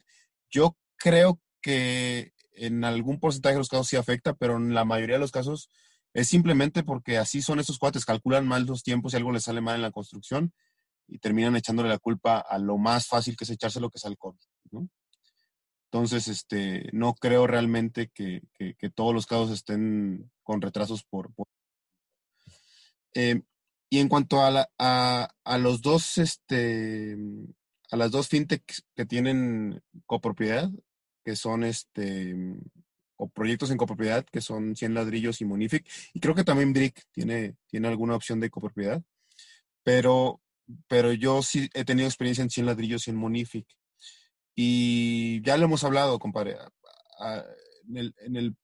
Yo creo que en algún porcentaje de los casos sí afecta, pero en la mayoría de los casos es simplemente porque así son estos cuates, calculan mal los tiempos y algo les sale mal en la construcción y terminan echándole la culpa a lo más fácil que es echarse lo que es al COVID. Entonces, este, no creo realmente que, todos los casos estén con retrasos por... Eh, y en cuanto a, a, los dos, este, a las dos fintechs que tienen copropiedad, que son este proyectos en copropiedad, que son 100 ladrillos y Monific. Y creo que también Brick tiene, tiene alguna opción de copropiedad. Pero, pero yo sí he tenido experiencia en 100 ladrillos y en Monific. Y ya lo hemos hablado, compadre. En el, en el,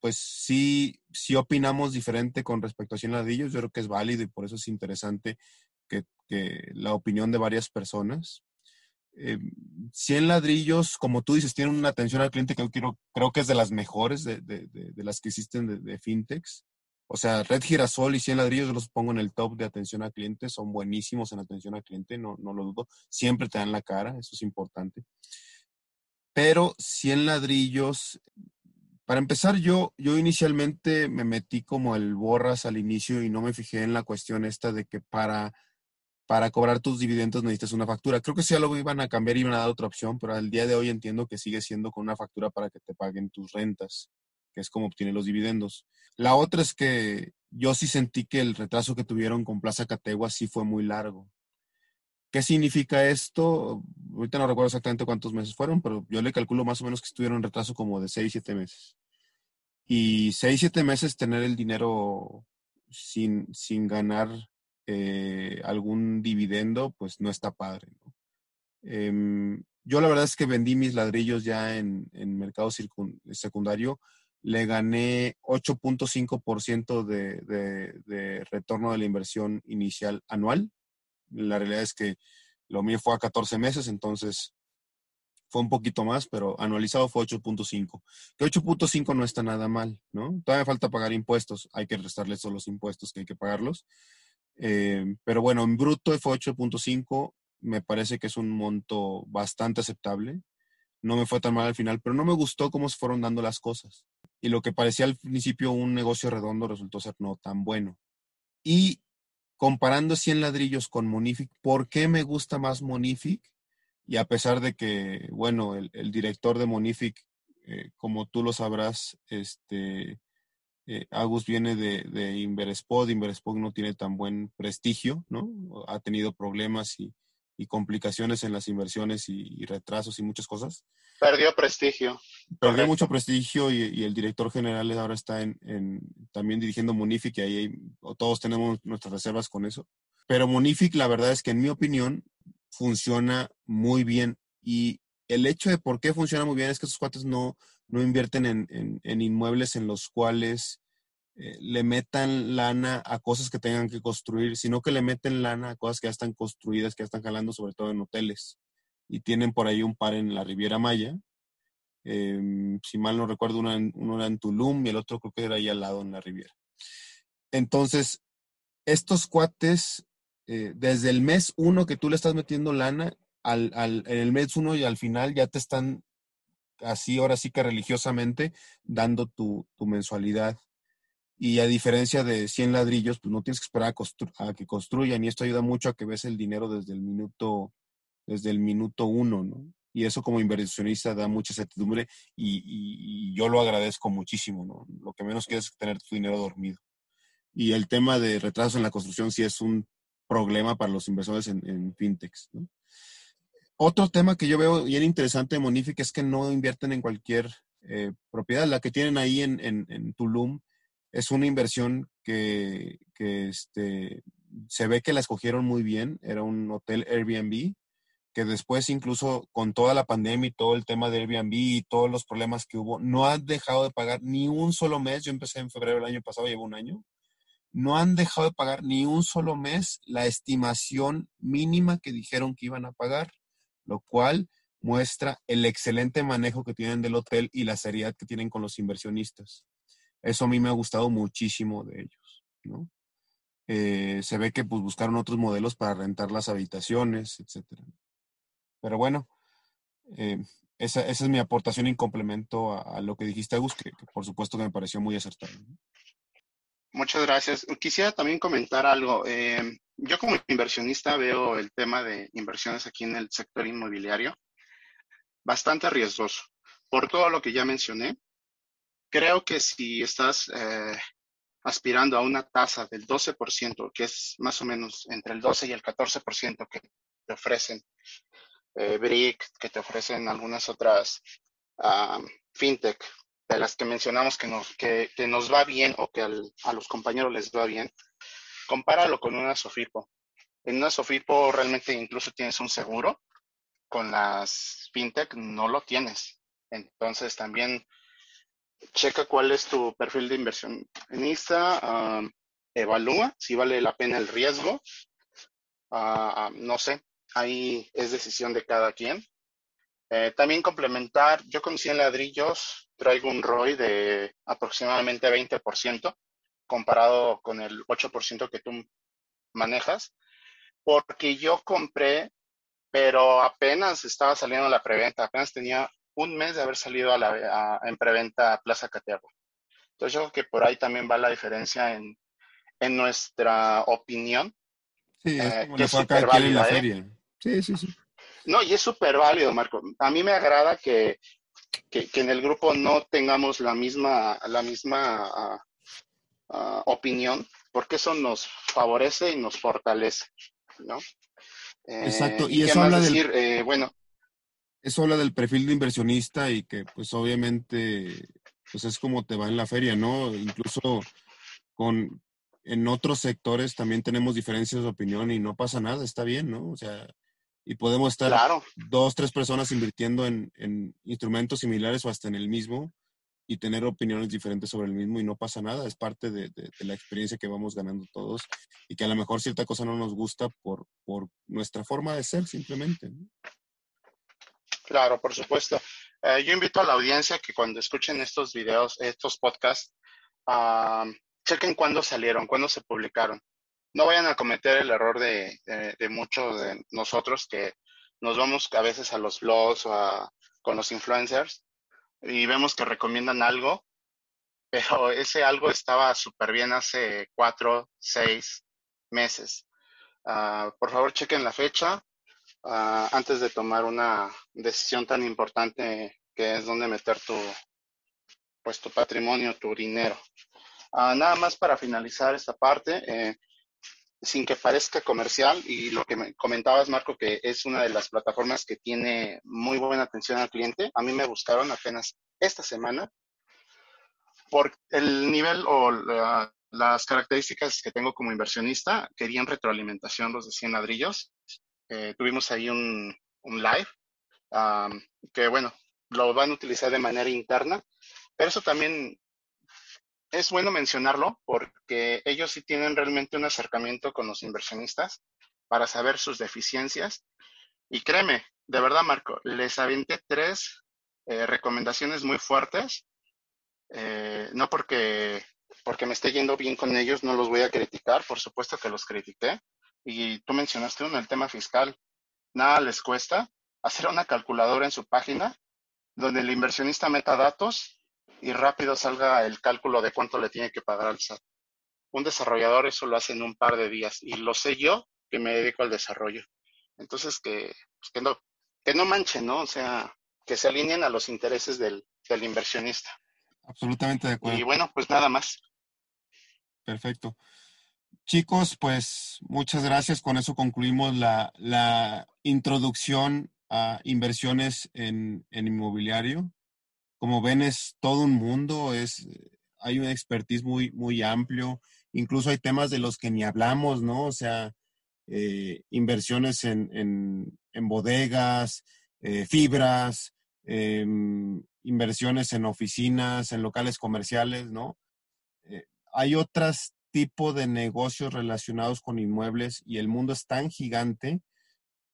pues sí, sí opinamos diferente con respecto a 100 ladrillos. Yo creo que es válido y por eso es interesante que, que la opinión de varias personas. 100 eh, ladrillos, como tú dices, tienen una atención al cliente que yo quiero, creo que es de las mejores de, de, de, las que existen de, fintechs. O sea, Red Girasol y 100 ladrillos los pongo en el top de atención al cliente, son buenísimos en atención al cliente, no, no lo dudo. Siempre te dan la cara, eso es importante. Pero 100 ladrillos, para empezar, yo, yo inicialmente me metí como el borras al inicio y no me fijé en la cuestión esta de que para para cobrar tus dividendos necesitas una factura. Creo que sí ya lo iban a cambiar iban a dar otra opción, pero al día de hoy entiendo que sigue siendo con una factura para que te paguen tus rentas, que es como obtienes los dividendos. La otra es que yo sí sentí que el retraso que tuvieron con Plaza Categua sí fue muy largo. ¿Qué significa esto? Ahorita no recuerdo exactamente cuántos meses fueron, pero yo le calculo más o menos que estuvieron en retraso como de 6, 7 meses. Y 6, 7 meses tener el dinero sin, sin ganar eh, algún dividendo, pues no está padre. Em, yo la verdad es que vendí mis ladrillos ya en, en mercado secundario. Le gané 8.5% de, de, retorno de la inversión inicial anual. La realidad es que lo mío fue a 14 meses, entonces fue un poquito más, pero anualizado fue 8.5. Que 8.5 no está nada mal, ¿no? Todavía falta pagar impuestos, hay que restarles todos los impuestos que hay que pagarlos. Eh, pero bueno, en bruto fue 8.5, me parece que es un monto bastante aceptable. No me fue tan mal al final, pero no me gustó cómo se fueron dando las cosas. Y lo que parecía al principio un negocio redondo resultó ser no tan bueno. Y comparando 100 ladrillos con Monific, ¿por qué me gusta más Monific? Y a pesar de que, bueno, el, director de Monific, eh, como tú lo sabrás, este, eh, Agus viene de, de Inverspot, Inverspot no tiene tan buen prestigio, ¿no? Ha tenido problemas y, complicaciones en las inversiones y, retrasos y muchas cosas. Perdió prestigio. Perdió mucho prestigio y, el director general ahora está en, también dirigiendo Monific y ahí todos tenemos nuestras reservas con eso. Pero Monific, la verdad es que en mi opinión, funciona muy bien y el hecho de por qué funciona muy bien es que esos cuates no, no invierten en, inmuebles en los cuales eh, le metan lana a cosas que tengan que construir, sino que le meten lana a cosas que ya están construidas, que ya están jalando, sobre todo en hoteles. Y tienen por ahí un par en la Riviera Maya. Em, si mal no recuerdo, uno, era en Tulum y el otro creo que era ahí al lado en la Riviera. Entonces, estos cuates, eh, desde el mes uno que tú le estás metiendo lana, al, al, en el mes uno y al final ya te están así, ahora sí que religiosamente, dando tu, mensualidad. Y a diferencia de 100 ladrillos, pues no tienes que esperar a, que construyan. Y esto ayuda mucho a que ves el dinero desde el minuto, desde el minuto uno, ¿no? Y eso como inversionista da mucha certidumbre y, yo lo agradezco muchísimo, ¿no? Lo que menos quieres es tener tu dinero dormido. Y el tema de retraso en la construcción sí es un problema para los inversores en, en fintechs, ¿no? Otro tema que yo veo bien interesante de Monific es que no invierten en cualquier eh, propiedad. La que tienen ahí en, Tulum es una inversión que, este, se ve que la escogieron muy bien. Era un hotel Airbnb que después incluso con toda la pandemia y todo el tema de Airbnb y todos los problemas que hubo, no han dejado de pagar ni un solo mes. Yo empecé en febrero del año pasado, llevo un año. No han dejado de pagar ni un solo mes la estimación mínima que dijeron que iban a pagar lo cual muestra el excelente manejo que tienen del hotel y la seriedad que tienen con los inversionistas. Eso a mí me ha gustado muchísimo de ellos, ¿no? Eh, se ve que pues, buscaron otros modelos para rentar las habitaciones, etc. Pero bueno, eh, esa, es mi aportación en complemento a, lo que dijiste, Agus, que, por supuesto que me pareció muy acertado. Muchas gracias. Quisiera también comentar algo. Eh, yo como inversionista veo el tema de inversiones aquí en el sector inmobiliario bastante riesgoso. Por todo lo que ya mencioné, creo que si estás eh, aspirando a una tasa del 12%, que es más o menos entre el 12 y el 14% que te ofrecen eh, BRIC, que te ofrecen algunas otras ah, fintech de las que mencionamos que nos, que, nos va bien o que a los compañeros les va bien, compáralo con una Sofipo. En una Sofipo realmente incluso tienes un seguro, con las fintech no lo tienes. Entonces también checa cuál es tu perfil de inversionista, evalúa si vale la pena el riesgo. Ah, no sé, ahí es decisión de cada quien. Eh, también complementar, yo conocí en ladrillos, traigo un ROI de aproximadamente 20% comparado con el 8% que tú manejas, porque yo compré, pero apenas estaba saliendo la preventa, apenas tenía un mes de haber salido a la, en preventa Plaza Caterra. Entonces yo creo que por ahí también va la diferencia en, nuestra opinión. Sí, es eh, como que fue en la ¿eh? Sí, sí, sí. No, y es súper válido, Marco. A mí me agrada que, en el grupo no tengamos la misma, la misma ah, ah, opinión, porque eso nos favorece y nos fortalece, ¿no? Exacto, y, eso habla decir, del, bueno, eso habla del perfil de inversionista y que pues obviamente pues es como te va en la feria, ¿no? Incluso con en otros sectores también tenemos diferencias de opinión y no pasa nada, está bien, ¿no? O sea, y podemos estar dos, tres personas invirtiendo en, instrumentos similares o hasta en el mismo y tener opiniones diferentes sobre el mismo y no pasa nada, es parte de, la experiencia que vamos ganando todos y que a lo mejor cierta cosa no nos gusta por, por nuestra forma de ser simplemente. Claro, por supuesto. Eh, yo invito a la audiencia que cuando escuchen estos videos, estos podcasts, uh, chequen cuándo salieron, cuándo se publicaron no vayan a cometer el error de, muchos de nosotros que nos vamos a veces a los blogs o con los influencers y vemos que recomiendan algo, pero ese algo estaba súper bien hace cuatro, seis meses. Ah, por favor, chequen la fecha ah, antes de tomar una decisión tan importante que es dónde meter tu, pues, tu patrimonio, tu dinero. Ah, nada más para finalizar esta parte, eh, sin que parezca comercial y lo que me comentabas, Marco, que es una de las plataformas que tiene muy buena atención al cliente. A mí me buscaron apenas esta semana por el nivel o las características que tengo como inversionista. Querían retroalimentación los de 100 ladrillos. Eh, tuvimos ahí un, live que, bueno, lo van a utilizar de manera interna, pero eso también es bueno mencionarlo porque ellos sí tienen realmente un acercamiento con los inversionistas para saber sus deficiencias. Y créeme, de verdad, Marco, les aventé tres eh, recomendaciones muy fuertes. Eh, no porque, porque me esté yendo bien con ellos, no los voy a criticar, por supuesto que los critiqué. Y tú mencionaste uno, el tema fiscal. Nada les cuesta hacer una calculadora en su página donde el inversionista meta datos y rápido salga el cálculo de cuánto le tiene que pagar al SAT. Un desarrollador eso lo hace en un par de días y lo sé yo que me dedico al desarrollo. Entonces que, pues, que, no, que no manchen, ¿no? O sea, que se alineen a los intereses del, del inversionista. Absolutamente de acuerdo. Y bueno, pues nada más. Perfecto. Chicos, pues muchas gracias. Con eso concluimos la, la introducción a inversiones en, en inmobiliario como ven, es todo un mundo, es, hay un expertise muy, muy amplio, incluso hay temas de los que ni hablamos, ¿no? O sea, eh, inversiones en, bodegas, eh, fibras, em, inversiones en oficinas, en locales comerciales, ¿no? Eh, hay otros tipos de negocios relacionados con inmuebles y el mundo es tan gigante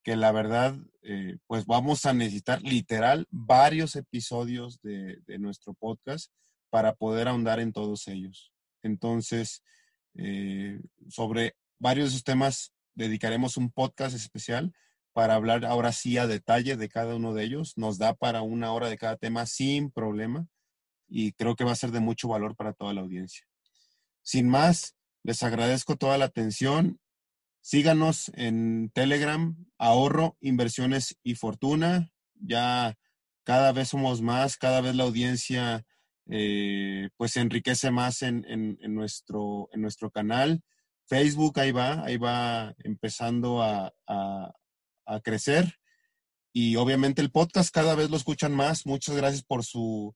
que la verdad, eh, pues vamos a necesitar literal varios episodios de, nuestro podcast para poder ahondar en todos ellos. Entonces, eh, sobre varios de esos temas dedicaremos un podcast especial para hablar ahora sí a detalle de cada uno de ellos. Nos da para una hora de cada tema sin problema y creo que va a ser de mucho valor para toda la audiencia. Sin más, les agradezco toda la atención Síganos en Telegram, ahorro, inversiones y fortuna. Ya cada vez somos más, cada vez la audiencia eh, pues se enriquece más en, nuestro, en nuestro canal. Facebook ahí va, ahí va empezando a, a, crecer. Y obviamente el podcast cada vez lo escuchan más. Muchas gracias por su,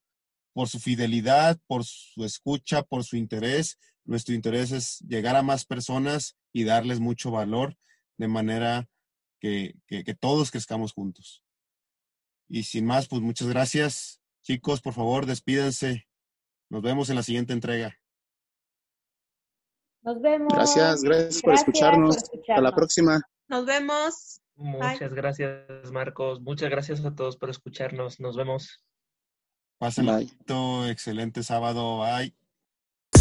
por su fidelidad, por su escucha, por su interés. Nuestro interés es llegar a más personas y darles mucho valor de manera que, que todos crezcamos juntos. Y sin más, pues muchas gracias. Chicos, por favor, despídense. Nos vemos en la siguiente entrega. Nos vemos. Gracias, gracias, por, escucharnos. Hasta la próxima. Nos vemos. Muchas gracias, Marcos. Muchas gracias a todos por escucharnos. Nos vemos. Pasen excelente sábado. Bye.